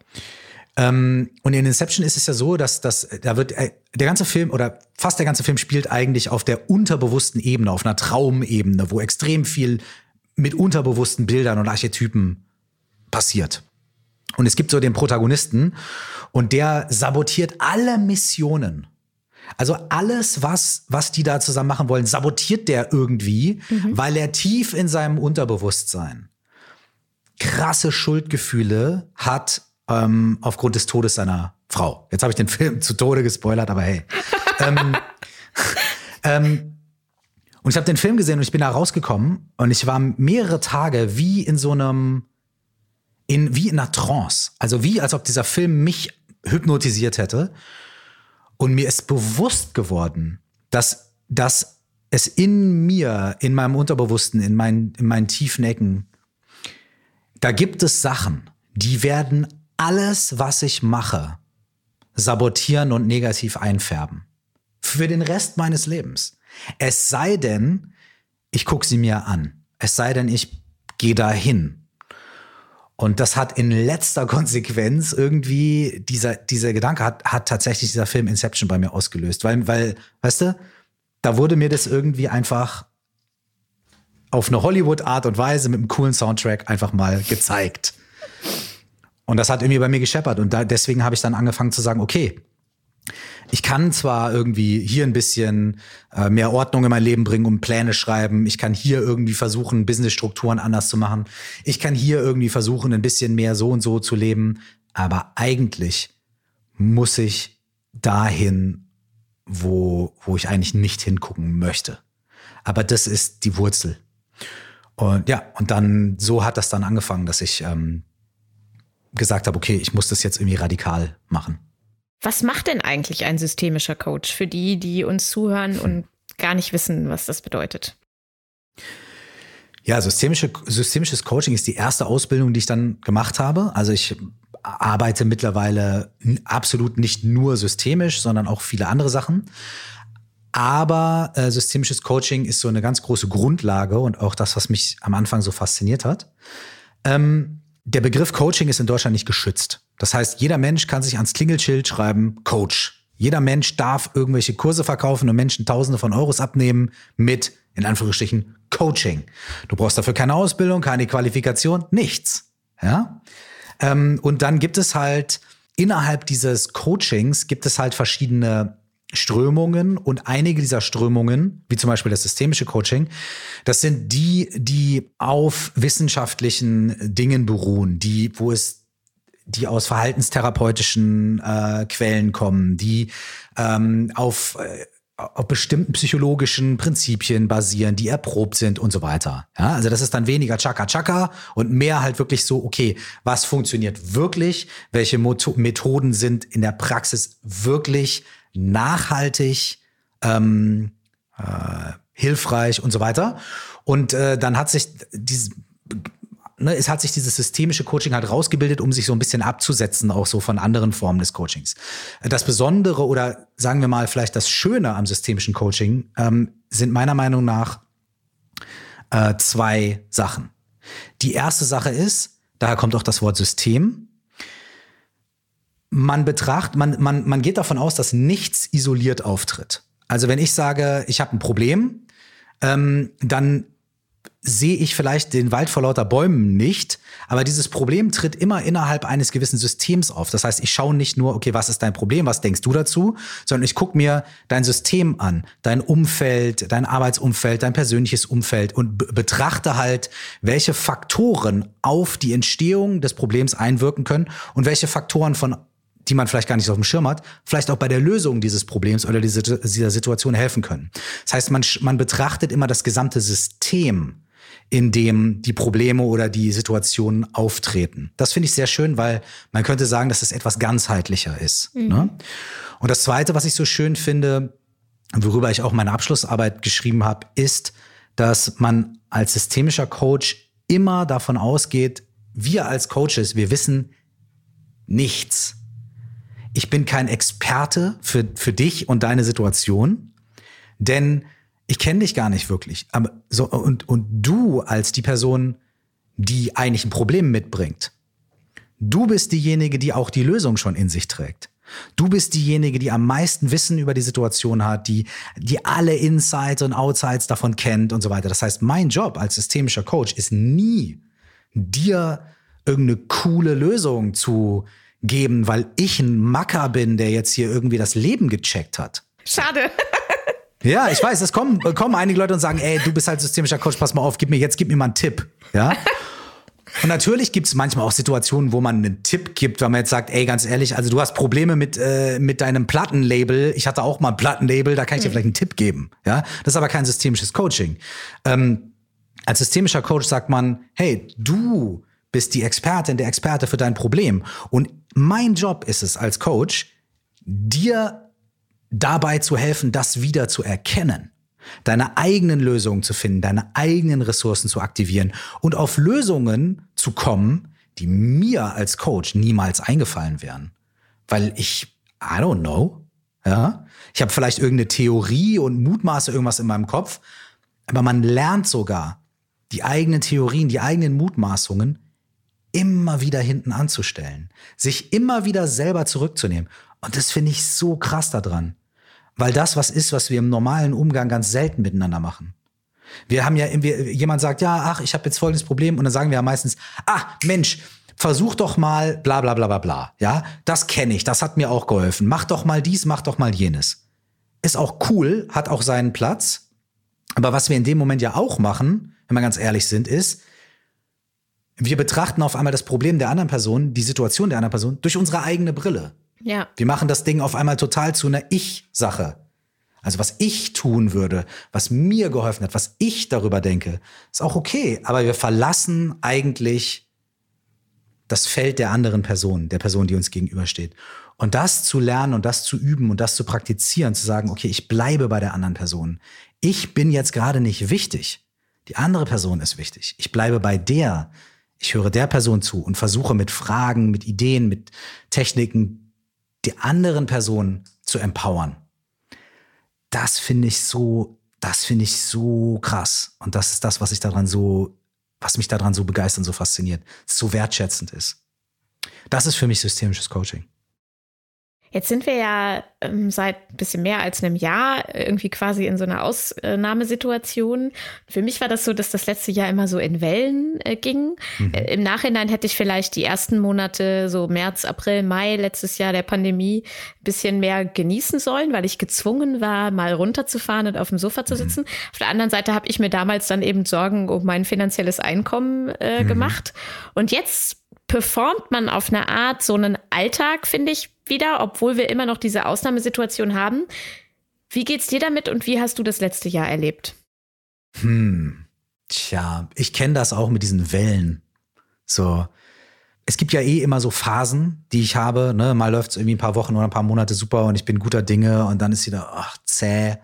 Ähm, und in Inception ist es ja so, dass, dass da wird äh, der ganze Film oder fast der ganze Film spielt eigentlich auf der unterbewussten Ebene, auf einer Traumebene, wo extrem viel mit unterbewussten Bildern und Archetypen passiert. Und es gibt so den Protagonisten und der sabotiert alle Missionen. Also alles, was, was die da zusammen machen wollen, sabotiert der irgendwie, mhm. weil er tief in seinem Unterbewusstsein krasse Schuldgefühle hat ähm, aufgrund des Todes seiner Frau. Jetzt habe ich den Film zu Tode gespoilert, aber hey. ähm, ähm, und ich habe den Film gesehen und ich bin da rausgekommen und ich war mehrere Tage wie in so einem, in, wie in einer Trance. Also wie, als ob dieser Film mich hypnotisiert hätte. Und mir ist bewusst geworden, dass, dass es in mir, in meinem Unterbewussten, in meinen, in meinen tiefen Ecken, da gibt es Sachen, die werden alles, was ich mache, sabotieren und negativ einfärben. Für den Rest meines Lebens. Es sei denn, ich gucke sie mir an. Es sei denn, ich gehe dahin. Und das hat in letzter Konsequenz irgendwie, dieser, dieser Gedanke hat, hat tatsächlich dieser Film Inception bei mir ausgelöst. Weil, weil, weißt du, da wurde mir das irgendwie einfach auf eine Hollywood-Art und Weise mit einem coolen Soundtrack einfach mal gezeigt. Und das hat irgendwie bei mir gescheppert. Und da, deswegen habe ich dann angefangen zu sagen, okay, ich kann zwar irgendwie hier ein bisschen äh, mehr Ordnung in mein Leben bringen und Pläne schreiben. Ich kann hier irgendwie versuchen, Businessstrukturen anders zu machen. Ich kann hier irgendwie versuchen, ein bisschen mehr so und so zu leben. Aber eigentlich muss ich dahin, wo, wo ich eigentlich nicht hingucken möchte. Aber das ist die Wurzel. Und ja, und dann so hat das dann angefangen, dass ich ähm, gesagt habe, okay, ich muss das jetzt irgendwie radikal machen. Was macht denn eigentlich ein systemischer Coach für die, die uns zuhören und gar nicht wissen, was das bedeutet? Ja, systemische, systemisches Coaching ist die erste Ausbildung, die ich dann gemacht habe. Also ich arbeite mittlerweile absolut nicht nur systemisch, sondern auch viele andere Sachen. Aber äh, systemisches Coaching ist so eine ganz große Grundlage und auch das, was mich am Anfang so fasziniert hat. Ähm, der Begriff Coaching ist in Deutschland nicht geschützt. Das heißt, jeder Mensch kann sich ans Klingelschild schreiben, Coach. Jeder Mensch darf irgendwelche Kurse verkaufen und Menschen Tausende von Euros abnehmen mit, in Anführungsstrichen, Coaching. Du brauchst dafür keine Ausbildung, keine Qualifikation, nichts. Ja? Ähm, und dann gibt es halt innerhalb dieses Coachings gibt es halt verschiedene Strömungen und einige dieser Strömungen, wie zum Beispiel das systemische Coaching, das sind die, die auf wissenschaftlichen Dingen beruhen, die, wo es die aus verhaltenstherapeutischen äh, Quellen kommen, die ähm, auf äh, auf bestimmten psychologischen Prinzipien basieren, die erprobt sind und so weiter. Ja, also das ist dann weniger Chaka Chaka und mehr halt wirklich so, okay, was funktioniert wirklich? Welche Methoden sind in der Praxis wirklich nachhaltig, ähm, äh, hilfreich und so weiter? Und äh, dann hat sich dieses ne, es hat sich dieses systemische Coaching halt rausgebildet, um sich so ein bisschen abzusetzen, auch so von anderen Formen des Coachings. Das Besondere oder sagen wir mal vielleicht das Schöne am systemischen Coaching ähm, sind meiner Meinung nach äh, zwei Sachen. Die erste Sache ist, daher kommt auch das Wort System. Man betrachtet, man, man, man geht davon aus, dass nichts isoliert auftritt. Also wenn ich sage, ich habe ein Problem, ähm, dann sehe ich vielleicht den Wald vor lauter Bäumen nicht, aber dieses Problem tritt immer innerhalb eines gewissen Systems auf. Das heißt, ich schaue nicht nur, okay, was ist dein Problem, was denkst du dazu, sondern ich gucke mir dein System an, dein Umfeld, dein Arbeitsumfeld, dein persönliches Umfeld und betrachte halt, welche Faktoren auf die Entstehung des Problems einwirken können und welche Faktoren von die man vielleicht gar nicht auf dem Schirm hat, vielleicht auch bei der Lösung dieses Problems oder dieser Situation helfen können. Das heißt, man, man betrachtet immer das gesamte System in dem die Probleme oder die Situationen auftreten. Das finde ich sehr schön, weil man könnte sagen, dass es etwas ganzheitlicher ist. Mhm. Ne? Und das Zweite, was ich so schön finde, worüber ich auch meine Abschlussarbeit geschrieben habe, ist, dass man als systemischer Coach immer davon ausgeht, wir als Coaches, wir wissen nichts. Ich bin kein Experte für, für dich und deine Situation, denn ich kenne dich gar nicht wirklich. Aber so, und, und du als die Person, die eigentlich ein Problem mitbringt, du bist diejenige, die auch die Lösung schon in sich trägt. Du bist diejenige, die am meisten Wissen über die Situation hat, die, die alle Insights und Outsides davon kennt und so weiter. Das heißt, mein Job als systemischer Coach ist nie, dir irgendeine coole Lösung zu geben, weil ich ein Macker bin, der jetzt hier irgendwie das Leben gecheckt hat. Schade. Ja, ich weiß, es kommen, kommen einige Leute und sagen, ey, du bist halt systemischer Coach, pass mal auf, gib mir jetzt, gib mir mal einen Tipp. Ja. Und natürlich gibt es manchmal auch Situationen, wo man einen Tipp gibt, wenn man jetzt sagt, ey, ganz ehrlich, also du hast Probleme mit, äh, mit deinem Plattenlabel. Ich hatte auch mal ein Plattenlabel, da kann ich dir mhm. vielleicht einen Tipp geben. Ja, das ist aber kein systemisches Coaching. Ähm, als systemischer Coach sagt man, hey, du bist die Expertin, der Experte für dein Problem. Und mein Job ist es als Coach, dir dabei zu helfen, das wieder zu erkennen, deine eigenen Lösungen zu finden, deine eigenen Ressourcen zu aktivieren und auf Lösungen zu kommen, die mir als Coach niemals eingefallen wären. Weil ich, I don't know, ja, ich habe vielleicht irgendeine Theorie und mutmaße irgendwas in meinem Kopf, aber man lernt sogar, die eigenen Theorien, die eigenen Mutmaßungen immer wieder hinten anzustellen, sich immer wieder selber zurückzunehmen. Und das finde ich so krass daran. Weil das was ist, was wir im normalen Umgang ganz selten miteinander machen. Wir haben ja, jemand sagt, ja, ach, ich habe jetzt folgendes Problem und dann sagen wir ja meistens, ah, Mensch, versuch doch mal bla bla bla bla bla. Ja, das kenne ich, das hat mir auch geholfen. Mach doch mal dies, mach doch mal jenes. Ist auch cool, hat auch seinen Platz. Aber was wir in dem Moment ja auch machen, wenn wir ganz ehrlich sind, ist, wir betrachten auf einmal das Problem der anderen Person, die Situation der anderen Person durch unsere eigene Brille. Ja. Wir machen das Ding auf einmal total zu einer Ich-Sache. Also was ich tun würde, was mir geholfen hat, was ich darüber denke, ist auch okay. Aber wir verlassen eigentlich das Feld der anderen Person, der Person, die uns gegenübersteht. Und das zu lernen und das zu üben und das zu praktizieren, zu sagen, okay, ich bleibe bei der anderen Person. Ich bin jetzt gerade nicht wichtig. Die andere Person ist wichtig. Ich bleibe bei der. Ich höre der Person zu und versuche mit Fragen, mit Ideen, mit Techniken die anderen Personen zu empowern. Das finde ich so, das finde ich so krass. Und das ist das, was ich daran so, was mich daran so begeistert und so fasziniert, so wertschätzend ist. Das ist für mich systemisches Coaching. Jetzt sind wir ja ähm, seit ein bisschen mehr als einem Jahr irgendwie quasi in so einer Ausnahmesituation. Für mich war das so, dass das letzte Jahr immer so in Wellen äh, ging. Mhm. Äh, Im Nachhinein hätte ich vielleicht die ersten Monate, so März, April, Mai letztes Jahr der Pandemie, ein bisschen mehr genießen sollen, weil ich gezwungen war, mal runterzufahren und auf dem Sofa zu mhm. sitzen. Mhm. Auf der anderen Seite habe ich mir damals dann eben Sorgen um mein finanzielles Einkommen äh, mhm. gemacht. Und jetzt performt man auf eine Art so einen Alltag, finde ich, wieder, obwohl wir immer noch diese Ausnahmesituation haben. Wie geht's dir damit und wie hast du das letzte Jahr erlebt? Hm, tja, ich kenne das auch mit diesen Wellen. So, es gibt ja eh immer so Phasen, die ich habe. Ne? Mal läuft es irgendwie ein paar Wochen oder ein paar Monate super und ich bin guter Dinge und dann ist wieder ach, zäh.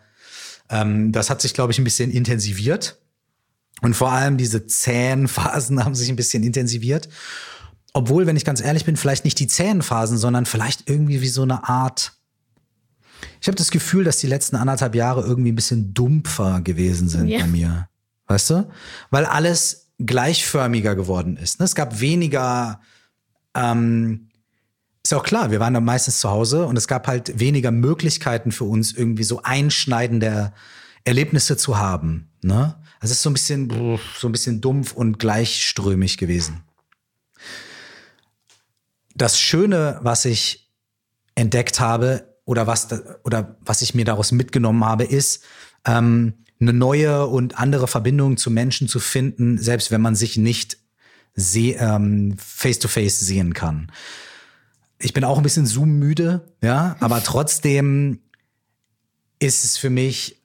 Ähm, das hat sich, glaube ich, ein bisschen intensiviert. Und vor allem diese zähen Phasen haben sich ein bisschen intensiviert. Obwohl, wenn ich ganz ehrlich bin, vielleicht nicht die zähen Phasen, sondern vielleicht irgendwie wie so eine Art. Ich habe das Gefühl, dass die letzten anderthalb Jahre irgendwie ein bisschen dumpfer gewesen sind ja. bei mir. Weißt du? Weil alles gleichförmiger geworden ist. Ne? Es gab weniger, ähm, ist ja auch klar, wir waren dann meistens zu Hause und es gab halt weniger Möglichkeiten für uns, irgendwie so einschneidende Erlebnisse zu haben. Ne? Also es ist so ein bisschen, so ein bisschen dumpf und gleichströmig gewesen. Das Schöne, was ich entdeckt habe oder was, oder was ich mir daraus mitgenommen habe, ist, ähm, eine neue und andere Verbindung zu Menschen zu finden, selbst wenn man sich nicht ähm, face-to-face sehen kann. Ich bin auch ein bisschen Zoom-müde, ja, aber trotzdem ist es für mich,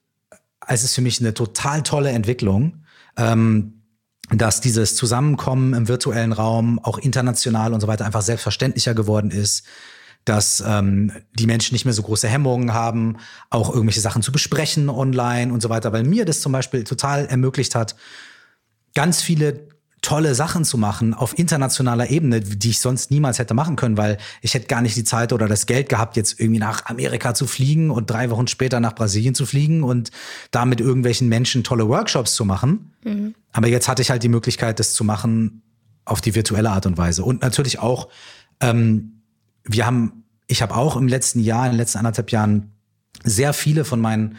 es ist für mich eine total tolle Entwicklung, ähm, dass dieses Zusammenkommen im virtuellen Raum auch international und so weiter einfach selbstverständlicher geworden ist dass ähm, die Menschen nicht mehr so große Hemmungen haben, auch irgendwelche Sachen zu besprechen online und so weiter, weil mir das zum Beispiel total ermöglicht hat, ganz viele tolle Sachen zu machen auf internationaler Ebene, die ich sonst niemals hätte machen können, weil ich hätte gar nicht die Zeit oder das Geld gehabt, jetzt irgendwie nach Amerika zu fliegen und drei Wochen später nach Brasilien zu fliegen und da mit irgendwelchen Menschen tolle Workshops zu machen. Mhm. Aber jetzt hatte ich halt die Möglichkeit, das zu machen auf die virtuelle Art und Weise. Und natürlich auch ähm, wir haben, ich habe auch im letzten Jahr, in den letzten anderthalb Jahren sehr viele von meinen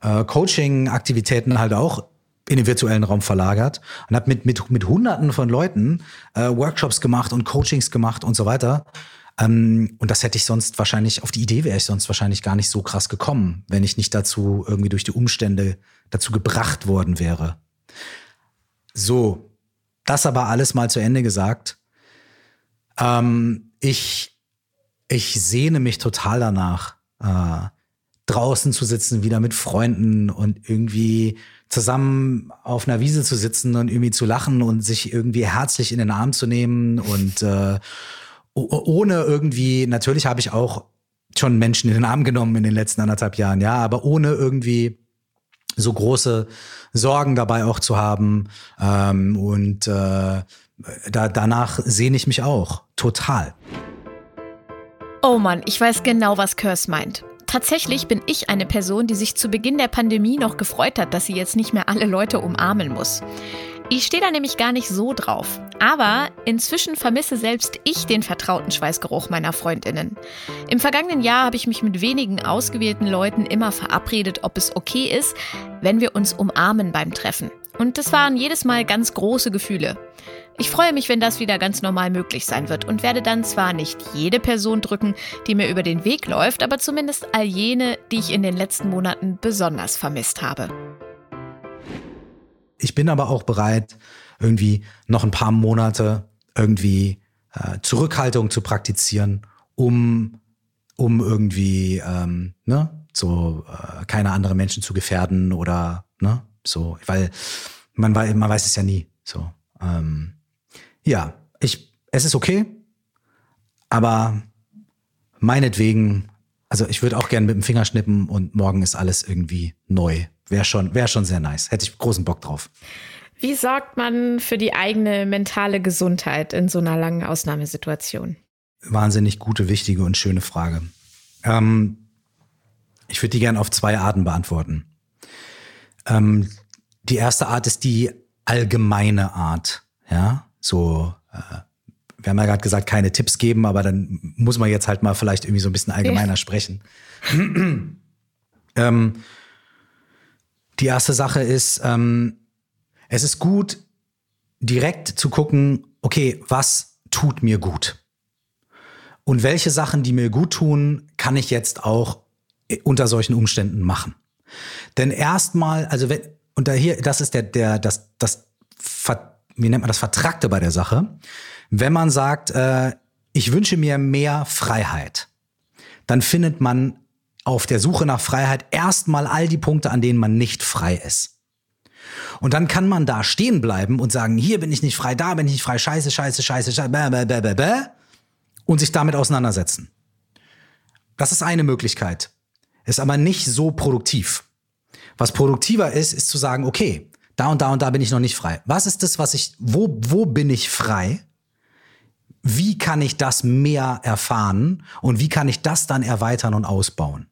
äh, Coaching-Aktivitäten halt auch in den virtuellen Raum verlagert und habe mit, mit, mit Hunderten von Leuten äh, Workshops gemacht und Coachings gemacht und so weiter. Ähm, und das hätte ich sonst wahrscheinlich, auf die Idee wäre ich sonst wahrscheinlich gar nicht so krass gekommen, wenn ich nicht dazu irgendwie durch die Umstände dazu gebracht worden wäre. So, das aber alles mal zu Ende gesagt. Ähm, ich ich sehne mich total danach, äh, draußen zu sitzen, wieder mit Freunden und irgendwie zusammen auf einer Wiese zu sitzen und irgendwie zu lachen und sich irgendwie herzlich in den Arm zu nehmen und äh, ohne irgendwie, natürlich habe ich auch schon Menschen in den Arm genommen in den letzten anderthalb Jahren, ja, aber ohne irgendwie so große Sorgen dabei auch zu haben. Ähm, und äh, da, danach sehne ich mich auch total. Oh Mann, ich weiß genau, was Curse meint. Tatsächlich bin ich eine Person, die sich zu Beginn der Pandemie noch gefreut hat, dass sie jetzt nicht mehr alle Leute umarmen muss. Ich stehe da nämlich gar nicht so drauf. Aber inzwischen vermisse selbst ich den vertrauten Schweißgeruch meiner Freundinnen. Im vergangenen Jahr habe ich mich mit wenigen ausgewählten Leuten immer verabredet, ob es okay ist, wenn wir uns umarmen beim Treffen. Und das waren jedes Mal ganz große Gefühle. Ich freue mich, wenn das wieder ganz normal möglich sein wird und werde dann zwar nicht jede Person drücken, die mir über den Weg läuft, aber zumindest all jene, die ich in den letzten Monaten besonders vermisst habe. Ich bin aber auch bereit, irgendwie noch ein paar Monate irgendwie äh, Zurückhaltung zu praktizieren, um, um irgendwie ähm, ne, so äh, keine anderen Menschen zu gefährden oder ne, so, weil man, man weiß es ja nie. So. Ähm, ja, ich, es ist okay, aber meinetwegen, also ich würde auch gerne mit dem Finger schnippen und morgen ist alles irgendwie neu. Wäre schon, wäre schon sehr nice. Hätte ich großen Bock drauf. Wie sorgt man für die eigene mentale Gesundheit in so einer langen Ausnahmesituation? Wahnsinnig gute, wichtige und schöne Frage. Ähm, ich würde die gerne auf zwei Arten beantworten. Ähm, die erste Art ist die allgemeine Art. Ja, so, äh, wir haben ja gerade gesagt, keine Tipps geben, aber dann muss man jetzt halt mal vielleicht irgendwie so ein bisschen allgemeiner sprechen. ähm, die erste Sache ist, ähm, es ist gut, direkt zu gucken, okay, was tut mir gut? Und welche Sachen, die mir gut tun, kann ich jetzt auch unter solchen Umständen machen? Denn erstmal, also wenn, und da hier, das ist der, der, das, das, wie nennt man das Vertrackte bei der Sache. Wenn man sagt, äh, ich wünsche mir mehr Freiheit, dann findet man auf der Suche nach Freiheit erstmal all die Punkte, an denen man nicht frei ist. Und dann kann man da stehen bleiben und sagen, hier bin ich nicht frei, da bin ich nicht frei, scheiße, scheiße, scheiße, scheiße, bäh, bäh, bäh, bäh, und sich damit auseinandersetzen. Das ist eine Möglichkeit. Ist aber nicht so produktiv. Was produktiver ist, ist zu sagen, okay, da und da und da bin ich noch nicht frei. Was ist das, was ich, wo, wo bin ich frei? Wie kann ich das mehr erfahren? Und wie kann ich das dann erweitern und ausbauen?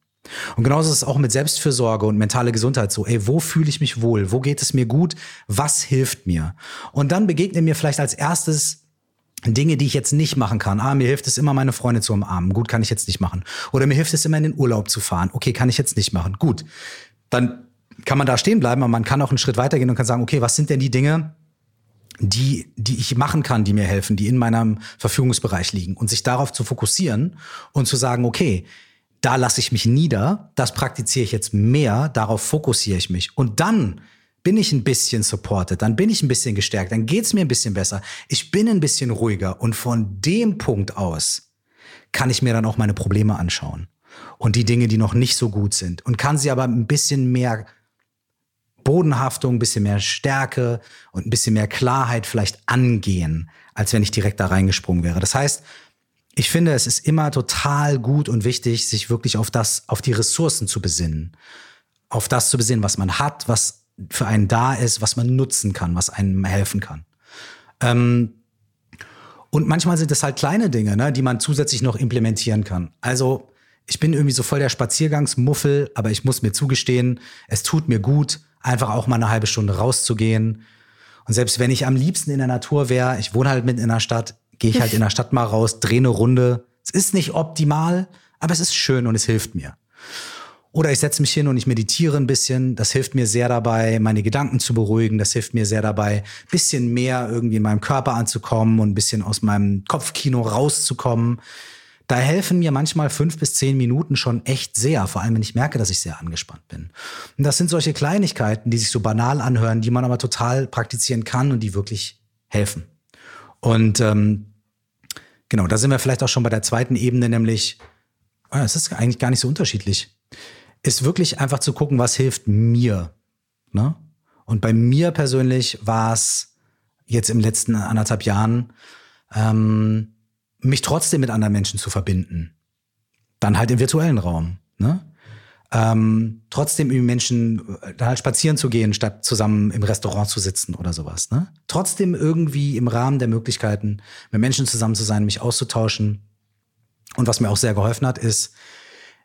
Und genauso ist es auch mit Selbstfürsorge und mentale Gesundheit so. Ey, wo fühle ich mich wohl? Wo geht es mir gut? Was hilft mir? Und dann begegnen mir vielleicht als erstes Dinge, die ich jetzt nicht machen kann. Ah, mir hilft es immer, meine Freunde zu umarmen. Gut, kann ich jetzt nicht machen. Oder mir hilft es immer, in den Urlaub zu fahren. Okay, kann ich jetzt nicht machen. Gut. Dann kann man da stehen bleiben, aber man kann auch einen Schritt weitergehen und kann sagen, okay, was sind denn die Dinge, die, die ich machen kann, die mir helfen, die in meinem Verfügungsbereich liegen und sich darauf zu fokussieren und zu sagen, okay, da lasse ich mich nieder, das praktiziere ich jetzt mehr, darauf fokussiere ich mich. Und dann bin ich ein bisschen supported, dann bin ich ein bisschen gestärkt, dann geht's mir ein bisschen besser. Ich bin ein bisschen ruhiger und von dem Punkt aus kann ich mir dann auch meine Probleme anschauen und die Dinge, die noch nicht so gut sind und kann sie aber ein bisschen mehr Bodenhaftung, ein bisschen mehr Stärke und ein bisschen mehr Klarheit vielleicht angehen, als wenn ich direkt da reingesprungen wäre. Das heißt, ich finde, es ist immer total gut und wichtig, sich wirklich auf das, auf die Ressourcen zu besinnen. Auf das zu besinnen, was man hat, was für einen da ist, was man nutzen kann, was einem helfen kann. Ähm, und manchmal sind es halt kleine Dinge, ne, die man zusätzlich noch implementieren kann. Also ich bin irgendwie so voll der Spaziergangsmuffel, aber ich muss mir zugestehen, es tut mir gut, einfach auch mal eine halbe Stunde rauszugehen. Und selbst wenn ich am liebsten in der Natur wäre, ich wohne halt mitten in der Stadt, gehe ich halt in der Stadt mal raus, drehe eine Runde. Es ist nicht optimal, aber es ist schön und es hilft mir. Oder ich setze mich hin und ich meditiere ein bisschen. Das hilft mir sehr dabei, meine Gedanken zu beruhigen. Das hilft mir sehr dabei, bisschen mehr irgendwie in meinem Körper anzukommen und ein bisschen aus meinem Kopfkino rauszukommen. Da helfen mir manchmal fünf bis zehn Minuten schon echt sehr, vor allem wenn ich merke, dass ich sehr angespannt bin. Und das sind solche Kleinigkeiten, die sich so banal anhören, die man aber total praktizieren kann und die wirklich helfen. Und ähm, Genau, da sind wir vielleicht auch schon bei der zweiten Ebene, nämlich, ah, es ist eigentlich gar nicht so unterschiedlich. Ist wirklich einfach zu gucken, was hilft mir. Ne? Und bei mir persönlich war es jetzt im letzten anderthalb Jahren, ähm, mich trotzdem mit anderen Menschen zu verbinden. Dann halt im virtuellen Raum. Ne? ähm, trotzdem mit Menschen da halt spazieren zu gehen, statt zusammen im Restaurant zu sitzen oder sowas. Ne? Trotzdem irgendwie im Rahmen der Möglichkeiten, mit Menschen zusammen zu sein, mich auszutauschen. Und was mir auch sehr geholfen hat, ist,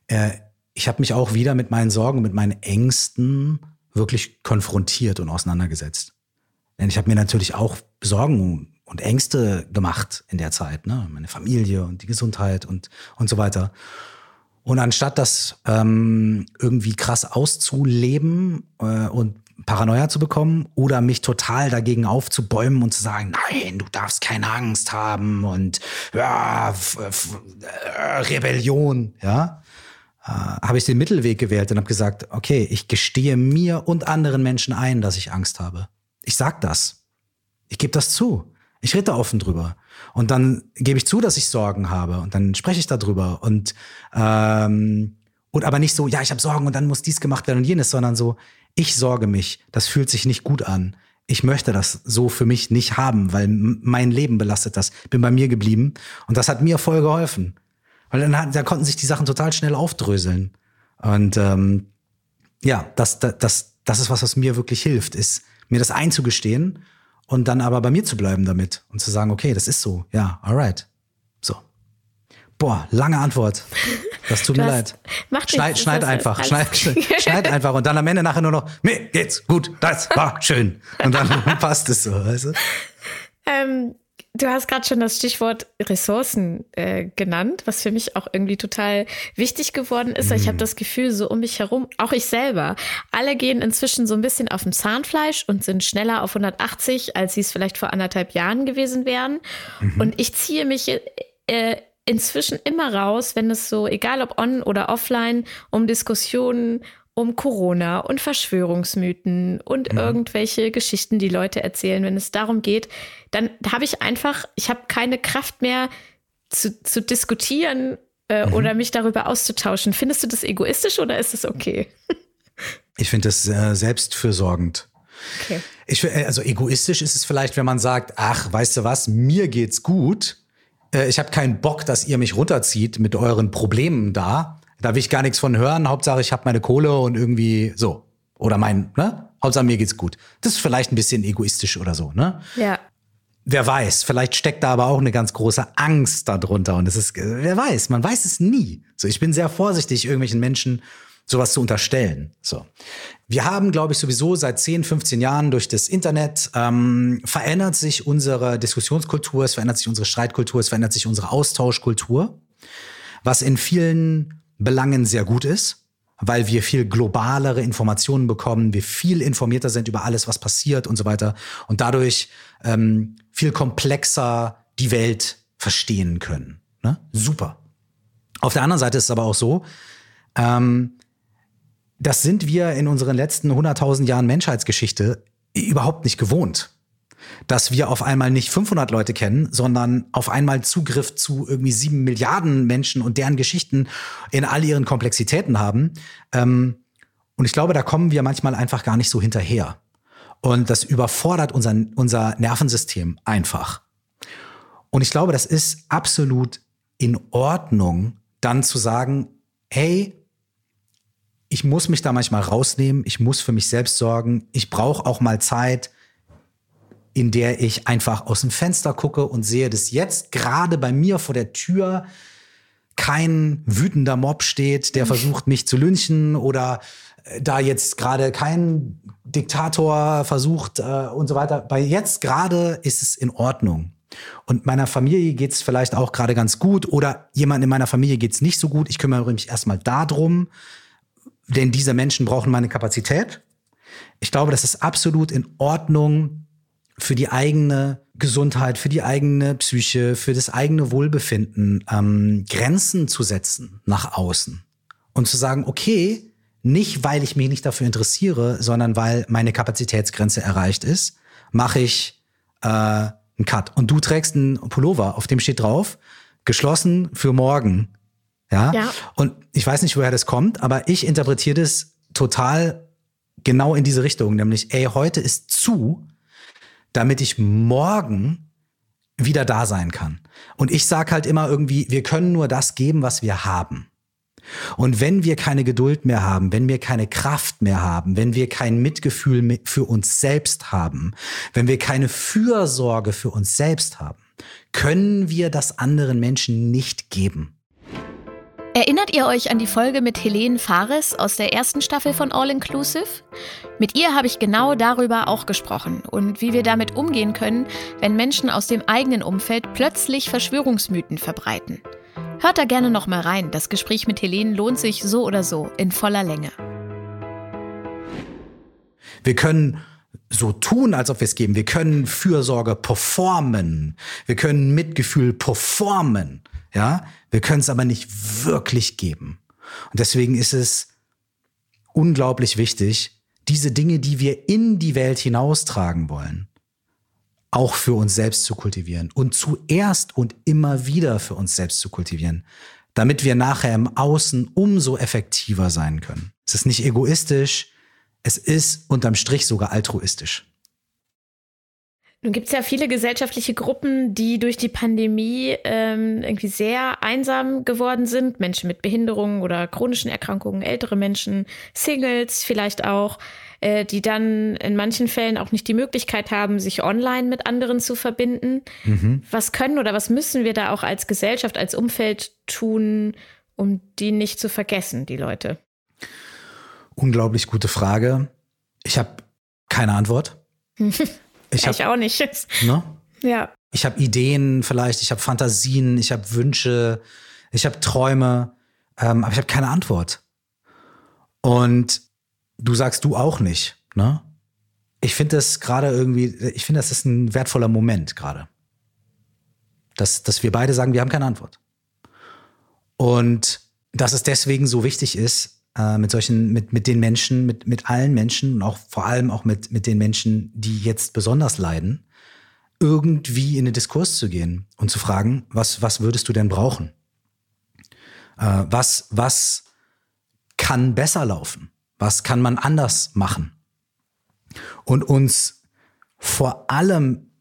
äh, ich habe mich auch wieder mit meinen Sorgen, mit meinen Ängsten wirklich konfrontiert und auseinandergesetzt. Denn ich habe mir natürlich auch Sorgen und Ängste gemacht in der Zeit, ne? meine Familie und die Gesundheit und und so weiter. Und anstatt das ähm, irgendwie krass auszuleben äh, und Paranoia zu bekommen oder mich total dagegen aufzubäumen und zu sagen, nein, du darfst keine Angst haben und ja, äh, Rebellion, ja, äh, habe ich den Mittelweg gewählt und habe gesagt, okay, ich gestehe mir und anderen Menschen ein, dass ich Angst habe. Ich sag das. Ich gebe das zu. Ich rede da offen drüber. Und dann gebe ich zu, dass ich Sorgen habe und dann spreche ich darüber und ähm, und aber nicht so, ja, ich habe Sorgen und dann muss dies gemacht werden und jenes, sondern so, ich sorge mich, das fühlt sich nicht gut an. Ich möchte das so für mich nicht haben, weil mein Leben belastet das. Bin bei mir geblieben und das hat mir voll geholfen. Weil dann, hat, da konnten sich die Sachen total schnell aufdröseln. Und ähm, ja, das, das, das, das ist was, was mir wirklich hilft, ist mir das einzugestehen und dann aber bei mir zu bleiben damit und zu sagen, okay, das ist so, ja, alright. So. Boah, lange Antwort. Das tut mir leid. Macht schneid, nichts, schneid einfach, schneid, schneid einfach und dann am Ende nachher nur noch, mir geht's gut, das war schön. Und dann passt es so, weißt du? Ähm, Du hast gerade schon das Stichwort Ressourcen äh, genannt, was für mich auch irgendwie total wichtig geworden ist. Mhm. Ich habe das Gefühl, so um mich herum, auch ich selber, alle gehen inzwischen so ein bisschen auf dem Zahnfleisch und sind schneller auf 180, als sie es vielleicht vor anderthalb Jahren gewesen wären. Mhm. Und ich ziehe mich äh, inzwischen immer raus, wenn es so, egal ob on oder offline, um Diskussionen um Corona und Verschwörungsmythen und mhm. irgendwelche Geschichten, die Leute erzählen, wenn es darum geht, dann habe ich einfach, ich habe keine Kraft mehr zu, zu diskutieren äh, mhm. oder mich darüber auszutauschen. Findest du das egoistisch oder ist es okay? ich finde das äh, selbstfürsorgend. Okay. Ich, äh, also egoistisch ist es vielleicht, wenn man sagt, ach, weißt du was, mir geht's gut. Äh, ich habe keinen Bock, dass ihr mich runterzieht mit euren Problemen da. Da will ich gar nichts von hören. Hauptsache, ich habe meine Kohle und irgendwie so. Oder mein, ne? Hauptsache, mir geht's gut. Das ist vielleicht ein bisschen egoistisch oder so, ne? Ja. Wer weiß, vielleicht steckt da aber auch eine ganz große Angst darunter. Und es ist, wer weiß, man weiß es nie. So, ich bin sehr vorsichtig, irgendwelchen Menschen sowas zu unterstellen. So. Wir haben, glaube ich, sowieso seit 10, 15 Jahren durch das Internet ähm, verändert sich unsere Diskussionskultur, es verändert sich unsere Streitkultur, es verändert sich unsere Austauschkultur, was in vielen Belangen sehr gut ist, weil wir viel globalere Informationen bekommen, wir viel informierter sind über alles, was passiert und so weiter und dadurch ähm, viel komplexer die Welt verstehen können. Ne? Super. Auf der anderen Seite ist es aber auch so, ähm, das sind wir in unseren letzten 100.000 Jahren Menschheitsgeschichte überhaupt nicht gewohnt dass wir auf einmal nicht 500 Leute kennen, sondern auf einmal Zugriff zu irgendwie sieben Milliarden Menschen und deren Geschichten in all ihren Komplexitäten haben. Ähm, und ich glaube, da kommen wir manchmal einfach gar nicht so hinterher. Und das überfordert unser, unser Nervensystem einfach. Und ich glaube, das ist absolut in Ordnung, dann zu sagen, hey, ich muss mich da manchmal rausnehmen, ich muss für mich selbst sorgen, ich brauche auch mal Zeit, in der ich einfach aus dem Fenster gucke und sehe, dass jetzt gerade bei mir vor der Tür kein wütender Mob steht, der mhm. versucht, mich zu lynchen oder äh, da jetzt gerade kein Diktator versucht äh, und so weiter. Bei jetzt gerade ist es in Ordnung. Und meiner Familie geht's vielleicht auch gerade ganz gut oder jemand in meiner Familie geht's nicht so gut. Ich kümmere mich erstmal darum, denn diese Menschen brauchen meine Kapazität. Ich glaube, das ist absolut in Ordnung, für die eigene Gesundheit, für die eigene Psyche, für das eigene Wohlbefinden ähm, Grenzen zu setzen nach außen und zu sagen, okay, nicht weil ich mich nicht dafür interessiere, sondern weil meine Kapazitätsgrenze erreicht ist, mache ich äh, einen Cut. Und du trägst einen Pullover, auf dem steht drauf, geschlossen für morgen. Ja? ja. Und ich weiß nicht, woher das kommt, aber ich interpretiere das total genau in diese Richtung, nämlich, ey, heute ist zu, damit ich morgen wieder da sein kann. Und ich sage halt immer irgendwie, wir können nur das geben, was wir haben. Und wenn wir keine Geduld mehr haben, wenn wir keine Kraft mehr haben, wenn wir kein Mitgefühl für uns selbst haben, wenn wir keine Fürsorge für uns selbst haben, können wir das anderen Menschen nicht geben. Erinnert ihr euch an die Folge mit Helene Fares aus der ersten Staffel von All Inclusive? Mit ihr habe ich genau darüber auch gesprochen und wie wir damit umgehen können, wenn Menschen aus dem eigenen Umfeld plötzlich Verschwörungsmythen verbreiten. Hört da gerne noch mal rein. Das Gespräch mit Helene lohnt sich so oder so in voller Länge. Wir können so tun, als ob wir es geben. Wir können Fürsorge performen. Wir können Mitgefühl performen. Ja, wir können es aber nicht wirklich geben. Und deswegen ist es unglaublich wichtig, diese Dinge, die wir in die Welt hinaustragen wollen, auch für uns selbst zu kultivieren und zuerst und immer wieder für uns selbst zu kultivieren, damit wir nachher im Außen umso effektiver sein können. Es ist nicht egoistisch, es ist unterm Strich sogar altruistisch. Nun gibt es ja viele gesellschaftliche Gruppen, die durch die Pandemie ähm, irgendwie sehr einsam geworden sind. Menschen mit Behinderungen oder chronischen Erkrankungen, ältere Menschen, Singles vielleicht auch, äh, die dann in manchen Fällen auch nicht die Möglichkeit haben, sich online mit anderen zu verbinden. Mhm. Was können oder was müssen wir da auch als Gesellschaft, als Umfeld tun, um die nicht zu vergessen, die Leute? Unglaublich gute Frage. Ich habe keine Antwort. Ich, hab, ich auch nicht. Ne? Ja. Ich habe Ideen vielleicht, ich habe Fantasien, ich habe Wünsche, ich habe Träume, ähm, aber ich habe keine Antwort. Und du sagst du auch nicht, ne? Ich finde das gerade irgendwie, ich finde, das ist ein wertvoller Moment gerade. Dass, dass wir beide sagen, wir haben keine Antwort. Und dass es deswegen so wichtig ist, äh, mit solchen, mit, mit den Menschen, mit, mit allen Menschen und auch vor allem auch mit, mit den Menschen, die jetzt besonders leiden, irgendwie in den Diskurs zu gehen und zu fragen, was, was würdest du denn brauchen? Äh, was, was kann besser laufen? Was kann man anders machen? Und uns vor allem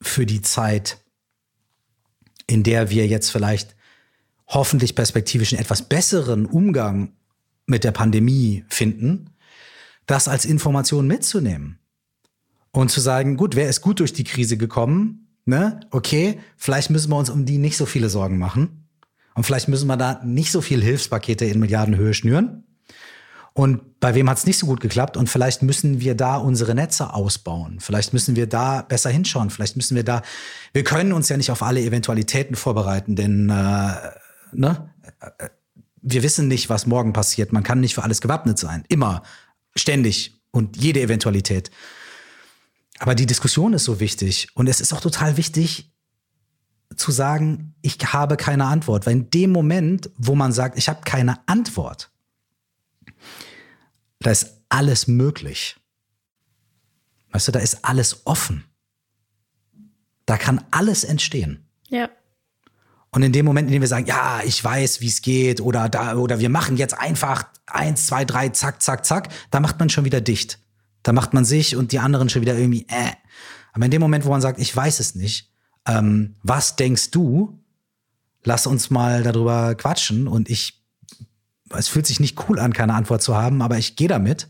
für die Zeit, in der wir jetzt vielleicht hoffentlich perspektivisch einen etwas besseren Umgang mit der Pandemie finden, das als Information mitzunehmen und zu sagen, gut, wer ist gut durch die Krise gekommen? Ne? Okay, vielleicht müssen wir uns um die nicht so viele Sorgen machen und vielleicht müssen wir da nicht so viel Hilfspakete in Milliardenhöhe schnüren. Und bei wem hat es nicht so gut geklappt? Und vielleicht müssen wir da unsere Netze ausbauen. Vielleicht müssen wir da besser hinschauen. Vielleicht müssen wir da. Wir können uns ja nicht auf alle Eventualitäten vorbereiten, denn äh, ne? Wir wissen nicht, was morgen passiert. Man kann nicht für alles gewappnet sein. Immer, ständig und jede Eventualität. Aber die Diskussion ist so wichtig. Und es ist auch total wichtig zu sagen, ich habe keine Antwort. Weil in dem Moment, wo man sagt, ich habe keine Antwort, da ist alles möglich. Weißt du, da ist alles offen. Da kann alles entstehen. Ja. Und in dem Moment, in dem wir sagen, ja, ich weiß, wie es geht, oder da, oder wir machen jetzt einfach eins, zwei, drei, zack, zack, zack, da macht man schon wieder dicht. Da macht man sich und die anderen schon wieder irgendwie, äh. Aber in dem Moment, wo man sagt, ich weiß es nicht, ähm, was denkst du? Lass uns mal darüber quatschen und ich, es fühlt sich nicht cool an, keine Antwort zu haben, aber ich gehe damit.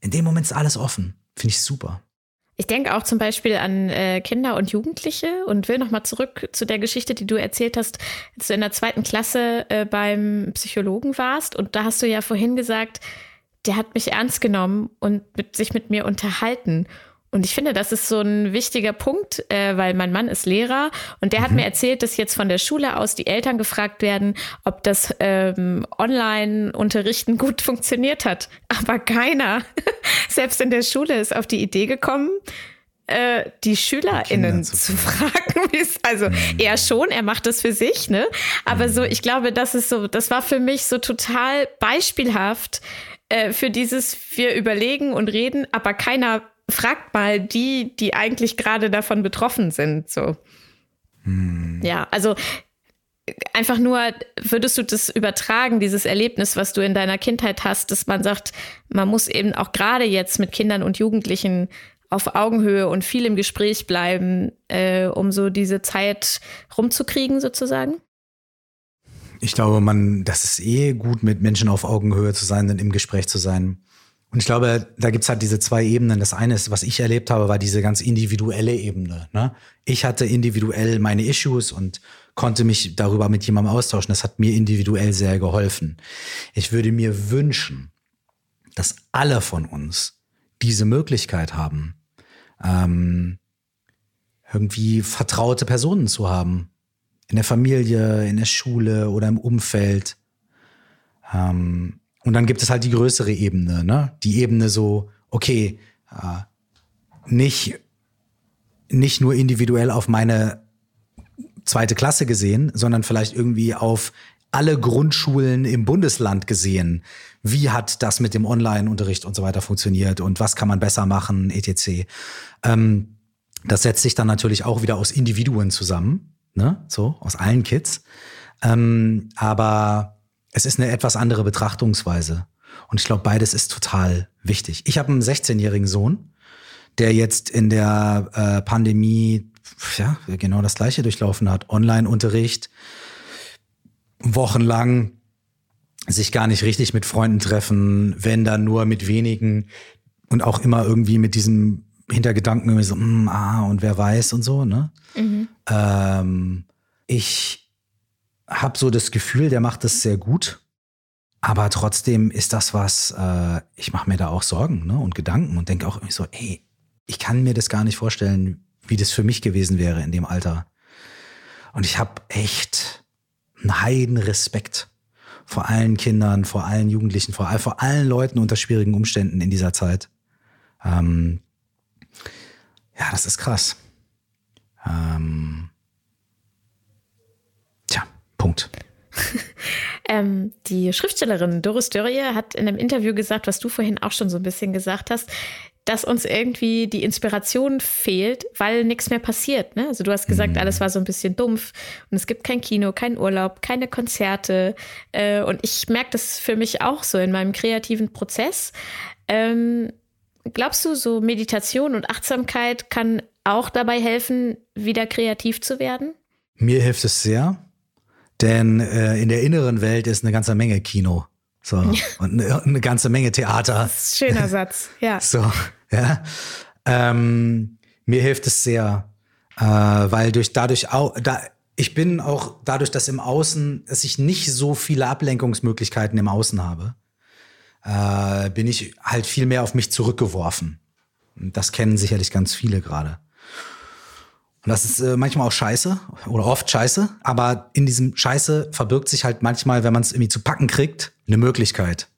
In dem Moment ist alles offen. Finde ich super. Ich denke auch zum Beispiel an äh, Kinder und Jugendliche und will nochmal zurück zu der Geschichte, die du erzählt hast, als du in der zweiten Klasse äh, beim Psychologen warst. Und da hast du ja vorhin gesagt, der hat mich ernst genommen und mit, sich mit mir unterhalten. Und ich finde, das ist so ein wichtiger Punkt, äh, weil mein Mann ist Lehrer und der mhm. hat mir erzählt, dass jetzt von der Schule aus die Eltern gefragt werden, ob das ähm, Online-Unterrichten gut funktioniert hat. Aber keiner, selbst in der Schule, ist auf die Idee gekommen, äh, die SchülerInnen zu, zu, fragen, also mhm. er schon, er macht das für sich, ne? Aber mhm. so, ich glaube, das ist so, das war für mich so total beispielhaft äh, für dieses, wir überlegen und reden, aber keiner fragt mal die, die eigentlich gerade davon betroffen sind. So. Hm. Ja, also einfach nur, würdest du das übertragen, dieses Erlebnis, was du in deiner Kindheit hast, dass man sagt, man muss eben auch gerade jetzt mit Kindern und Jugendlichen auf Augenhöhe und viel im Gespräch bleiben, äh, um so diese Zeit rumzukriegen, sozusagen? Ich glaube, man, das ist eh gut, mit Menschen auf Augenhöhe zu sein und im Gespräch zu sein. Und ich glaube, da gibt's halt diese zwei Ebenen. Das eine ist, was ich erlebt habe, war diese ganz individuelle Ebene. Ne? Ich hatte individuell meine Issues und konnte mich darüber mit jemandem austauschen. Das hat mir individuell sehr geholfen. Ich würde mir wünschen, dass alle von uns diese Möglichkeit haben, ähm, irgendwie vertraute Personen zu haben. In der Familie, in der Schule oder im Umfeld. Ähm, und dann gibt es halt die größere Ebene, ne? Die Ebene so, okay, äh, nicht, nicht nur individuell auf meine zweite Klasse gesehen, sondern vielleicht irgendwie auf alle Grundschulen im Bundesland gesehen. Wie hat das mit dem Online-Unterricht und so weiter funktioniert und was kann man besser machen, etc. Ähm, das setzt sich dann natürlich auch wieder aus Individuen zusammen, ne? so aus allen Kids. Ähm, aber es ist eine etwas andere Betrachtungsweise. Und ich glaube, beides ist total wichtig. Ich habe einen 16-jährigen Sohn, der jetzt in der äh, Pandemie ja, genau das gleiche durchlaufen hat. Online-Unterricht, wochenlang sich gar nicht richtig mit Freunden treffen, wenn dann nur mit wenigen und auch immer irgendwie mit diesem Hintergedanken irgendwie so, mm, ah, und wer weiß und so, ne? Mhm. Ähm, ich habe so das Gefühl, der macht das sehr gut. Aber trotzdem ist das was, äh, ich mache mir da auch Sorgen ne, und Gedanken und denke auch irgendwie so, ey, ich kann mir das gar nicht vorstellen, wie das für mich gewesen wäre in dem Alter. Und ich habe echt einen heiden Respekt vor allen Kindern, vor allen Jugendlichen, vor, vor allen Leuten unter schwierigen Umständen in dieser Zeit. Ähm, ja, das ist krass. Ähm, Punkt. Ähm, die Schriftstellerin Doris Dörrie hat in einem Interview gesagt, was du vorhin auch schon so ein bisschen gesagt hast, dass uns irgendwie die Inspiration fehlt, weil nichts mehr passiert. Ne? Also du hast gesagt, mhm. alles war so ein bisschen dumpf und es gibt kein Kino, keinen Urlaub, keine Konzerte. Äh, und ich merke das für mich auch so in meinem kreativen Prozess. Ähm, glaubst du, so Meditation und Achtsamkeit kann auch dabei helfen, wieder kreativ zu werden? Mir hilft es sehr, denn äh, in der inneren Welt ist eine ganze Menge Kino. So. Und eine, eine, ganze Menge Theater. schöner Satz, ja. So, ja. Ähm, mir hilft es sehr, äh, weil durch dadurch auch, da, ich bin auch dadurch, dass im Außen, dass ich nicht so viele Ablenkungsmöglichkeiten im Außen habe, äh, bin ich halt viel mehr auf mich zurückgeworfen. Das kennen sicherlich ganz viele gerade. Und das ist äh, manchmal auch scheiße oder oft scheiße, aber in diesem Scheiße verbirgt sich halt manchmal, wenn man es irgendwie zu packen kriegt, eine Möglichkeit.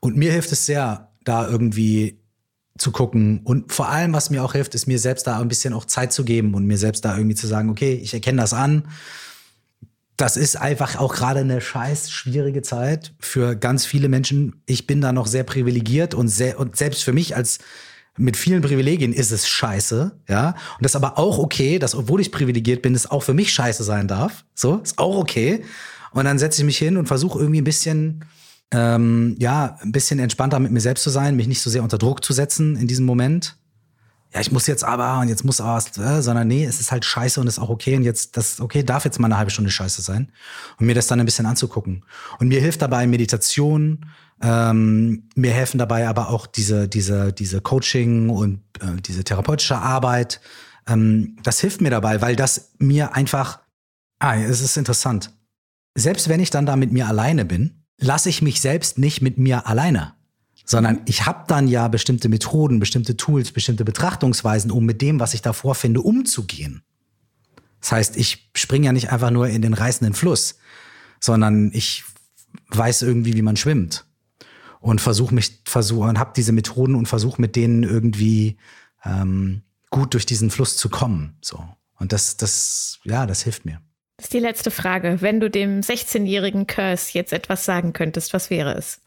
Und mir hilft es sehr, da irgendwie zu gucken. Und vor allem, was mir auch hilft, ist mir selbst da ein bisschen auch Zeit zu geben und mir selbst da irgendwie zu sagen, okay, ich erkenne das an. Das ist einfach auch gerade eine scheiß schwierige Zeit für ganz viele Menschen. Ich bin da noch sehr privilegiert und, sehr, und selbst für mich als mit vielen Privilegien ist es scheiße, ja. Und das ist aber auch okay, dass obwohl ich privilegiert bin, es auch für mich scheiße sein darf. So, ist auch okay. Und dann setze ich mich hin und versuche irgendwie ein bisschen, ähm, ja, ein bisschen entspannter mit mir selbst zu sein, mich nicht so sehr unter Druck zu setzen in diesem Moment. Ja, ich muss jetzt aber und jetzt muss aber äh, sondern nee, es ist halt scheiße und ist auch okay und jetzt, das, okay, darf jetzt mal eine halbe Stunde scheiße sein. Und mir das dann ein bisschen anzugucken. Und mir hilft dabei Meditation, ähm, mir helfen dabei aber auch diese, diese, diese Coaching und äh, diese therapeutische Arbeit. Ähm, das hilft mir dabei, weil das mir einfach, ah, es ist interessant. Selbst wenn ich dann da mit mir alleine bin, lasse ich mich selbst nicht mit mir alleine, sondern ich habe dann ja bestimmte Methoden, bestimmte Tools, bestimmte Betrachtungsweisen, um mit dem, was ich da vorfinde, umzugehen. Das heißt, ich springe ja nicht einfach nur in den reißenden Fluss, sondern ich weiß irgendwie, wie man schwimmt und versuche mich versuche und habe diese Methoden und versuche mit denen irgendwie ähm, gut durch diesen Fluss zu kommen. So und das das ja das hilft mir. Das ist die letzte Frage. Wenn du dem 16-jährigen Curse jetzt etwas sagen könntest, was wäre es?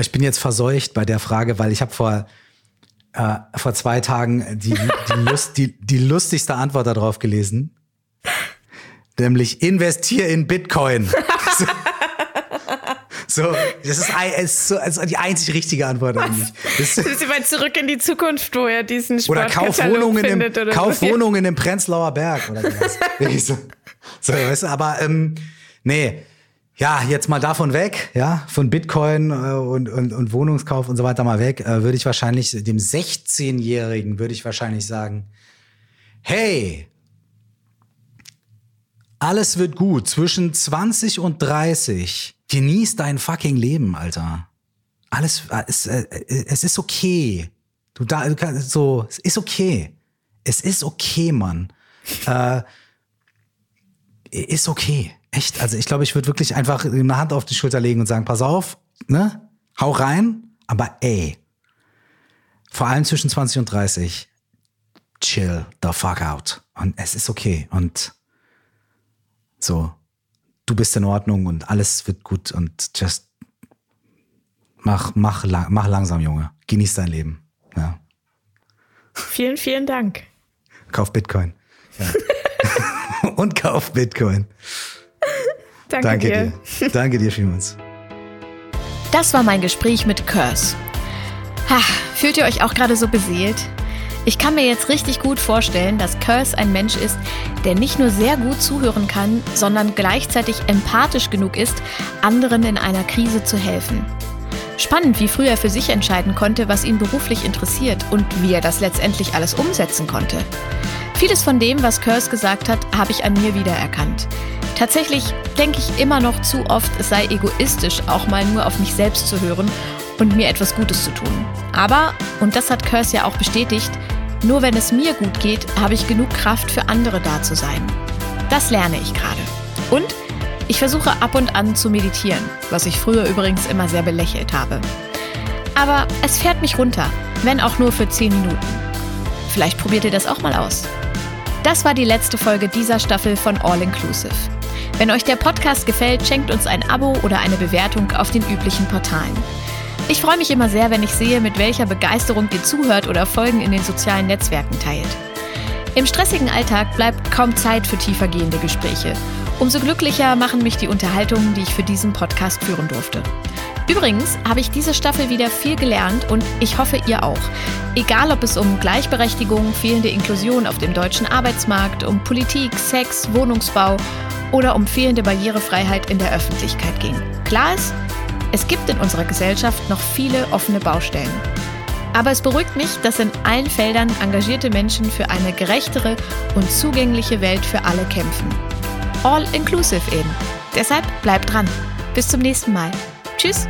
Ich bin jetzt verseucht bei der Frage, weil ich habe vor äh, vor zwei Tagen die, die, Lust, die, die lustigste Antwort darauf gelesen. Nämlich investier in Bitcoin. So, das ist, ist so, also die einzig richtige Antwort eigentlich. Das ist Sie mal zurück in die Zukunft, wo er diesen Oder kauf Wohnungen, im, oder kauf so. Wohnungen im Prenzlauer Berg oder so, so, weißt du, aber ähm, nee, ja, jetzt mal davon weg, ja, von Bitcoin äh, und, und, und Wohnungskauf und so weiter mal weg, äh, würde ich wahrscheinlich, dem 16-Jährigen würde ich wahrscheinlich sagen, hey, alles wird gut. Zwischen 20 und 30 Genieß dein fucking Leben, Alter. Alles, es, äh, es ist okay. Du da, so, es ist okay. Es ist okay, Mann. äh, ist okay. Echt. Also ich glaube, ich würde wirklich einfach eine Hand auf die Schulter legen und sagen, pass auf, ne? Hau rein, aber ey. Vor allem zwischen 20 und 30. Chill the fuck out. Und es ist okay. Und so du bist in Ordnung und alles wird gut und just mach, mach, mach langsam, Junge. Genieß dein Leben. Ja. Vielen, vielen Dank. Kauf Bitcoin. Ja. und kauf Bitcoin. Danke, Danke dir. dir. Danke dir vielmals. Das war mein Gespräch mit Curse. Ha, fühlt ihr euch auch gerade so beseelt? Ich kann mir jetzt richtig gut vorstellen, dass Curse ein Mensch ist, der nicht nur sehr gut zuhören kann, sondern gleichzeitig empathisch genug ist, anderen in einer Krise zu helfen. Spannend, wie früh er für sich entscheiden konnte, was ihn beruflich interessiert und wie er das letztendlich alles umsetzen konnte. Vieles von dem, was Curse gesagt hat, habe ich an mir wiedererkannt. Tatsächlich denke ich immer noch zu oft, es sei egoistisch, auch mal nur auf mich selbst zu hören und mir etwas Gutes zu tun. Aber, und das hat Curse ja auch bestätigt, nur wenn es mir gut geht, habe ich genug Kraft für andere da zu sein. Das lerne ich gerade. Und ich versuche ab und an zu meditieren, was ich früher übrigens immer sehr belächelt habe. Aber es fährt mich runter, wenn auch nur für 10 Minuten. Vielleicht probiert ihr das auch mal aus. Das war die letzte Folge dieser Staffel von All Inclusive. Wenn euch der Podcast gefällt, schenkt uns ein Abo oder eine Bewertung auf den üblichen Portalen. Ich freue mich immer sehr, wenn ich sehe, mit welcher Begeisterung ihr zuhört oder Folgen in den sozialen Netzwerken teilt. Im stressigen Alltag bleibt kaum Zeit für tiefergehende Gespräche. Umso glücklicher machen mich die Unterhaltungen, die ich für diesen Podcast führen durfte. Übrigens habe ich diese Staffel wieder viel gelernt und ich hoffe, ihr auch. Egal, ob es um Gleichberechtigung, fehlende Inklusion auf dem deutschen Arbeitsmarkt, um Politik, Sex, Wohnungsbau oder um fehlende Barrierefreiheit in der Öffentlichkeit ging. Klar ist, es gibt in unserer Gesellschaft noch viele offene Baustellen. Aber es beruhigt mich, dass in allen Feldern engagierte Menschen für eine gerechtere und zugängliche Welt für alle kämpfen. All inclusive eben. Deshalb bleibt dran. Bis zum nächsten Mal. Tschüss.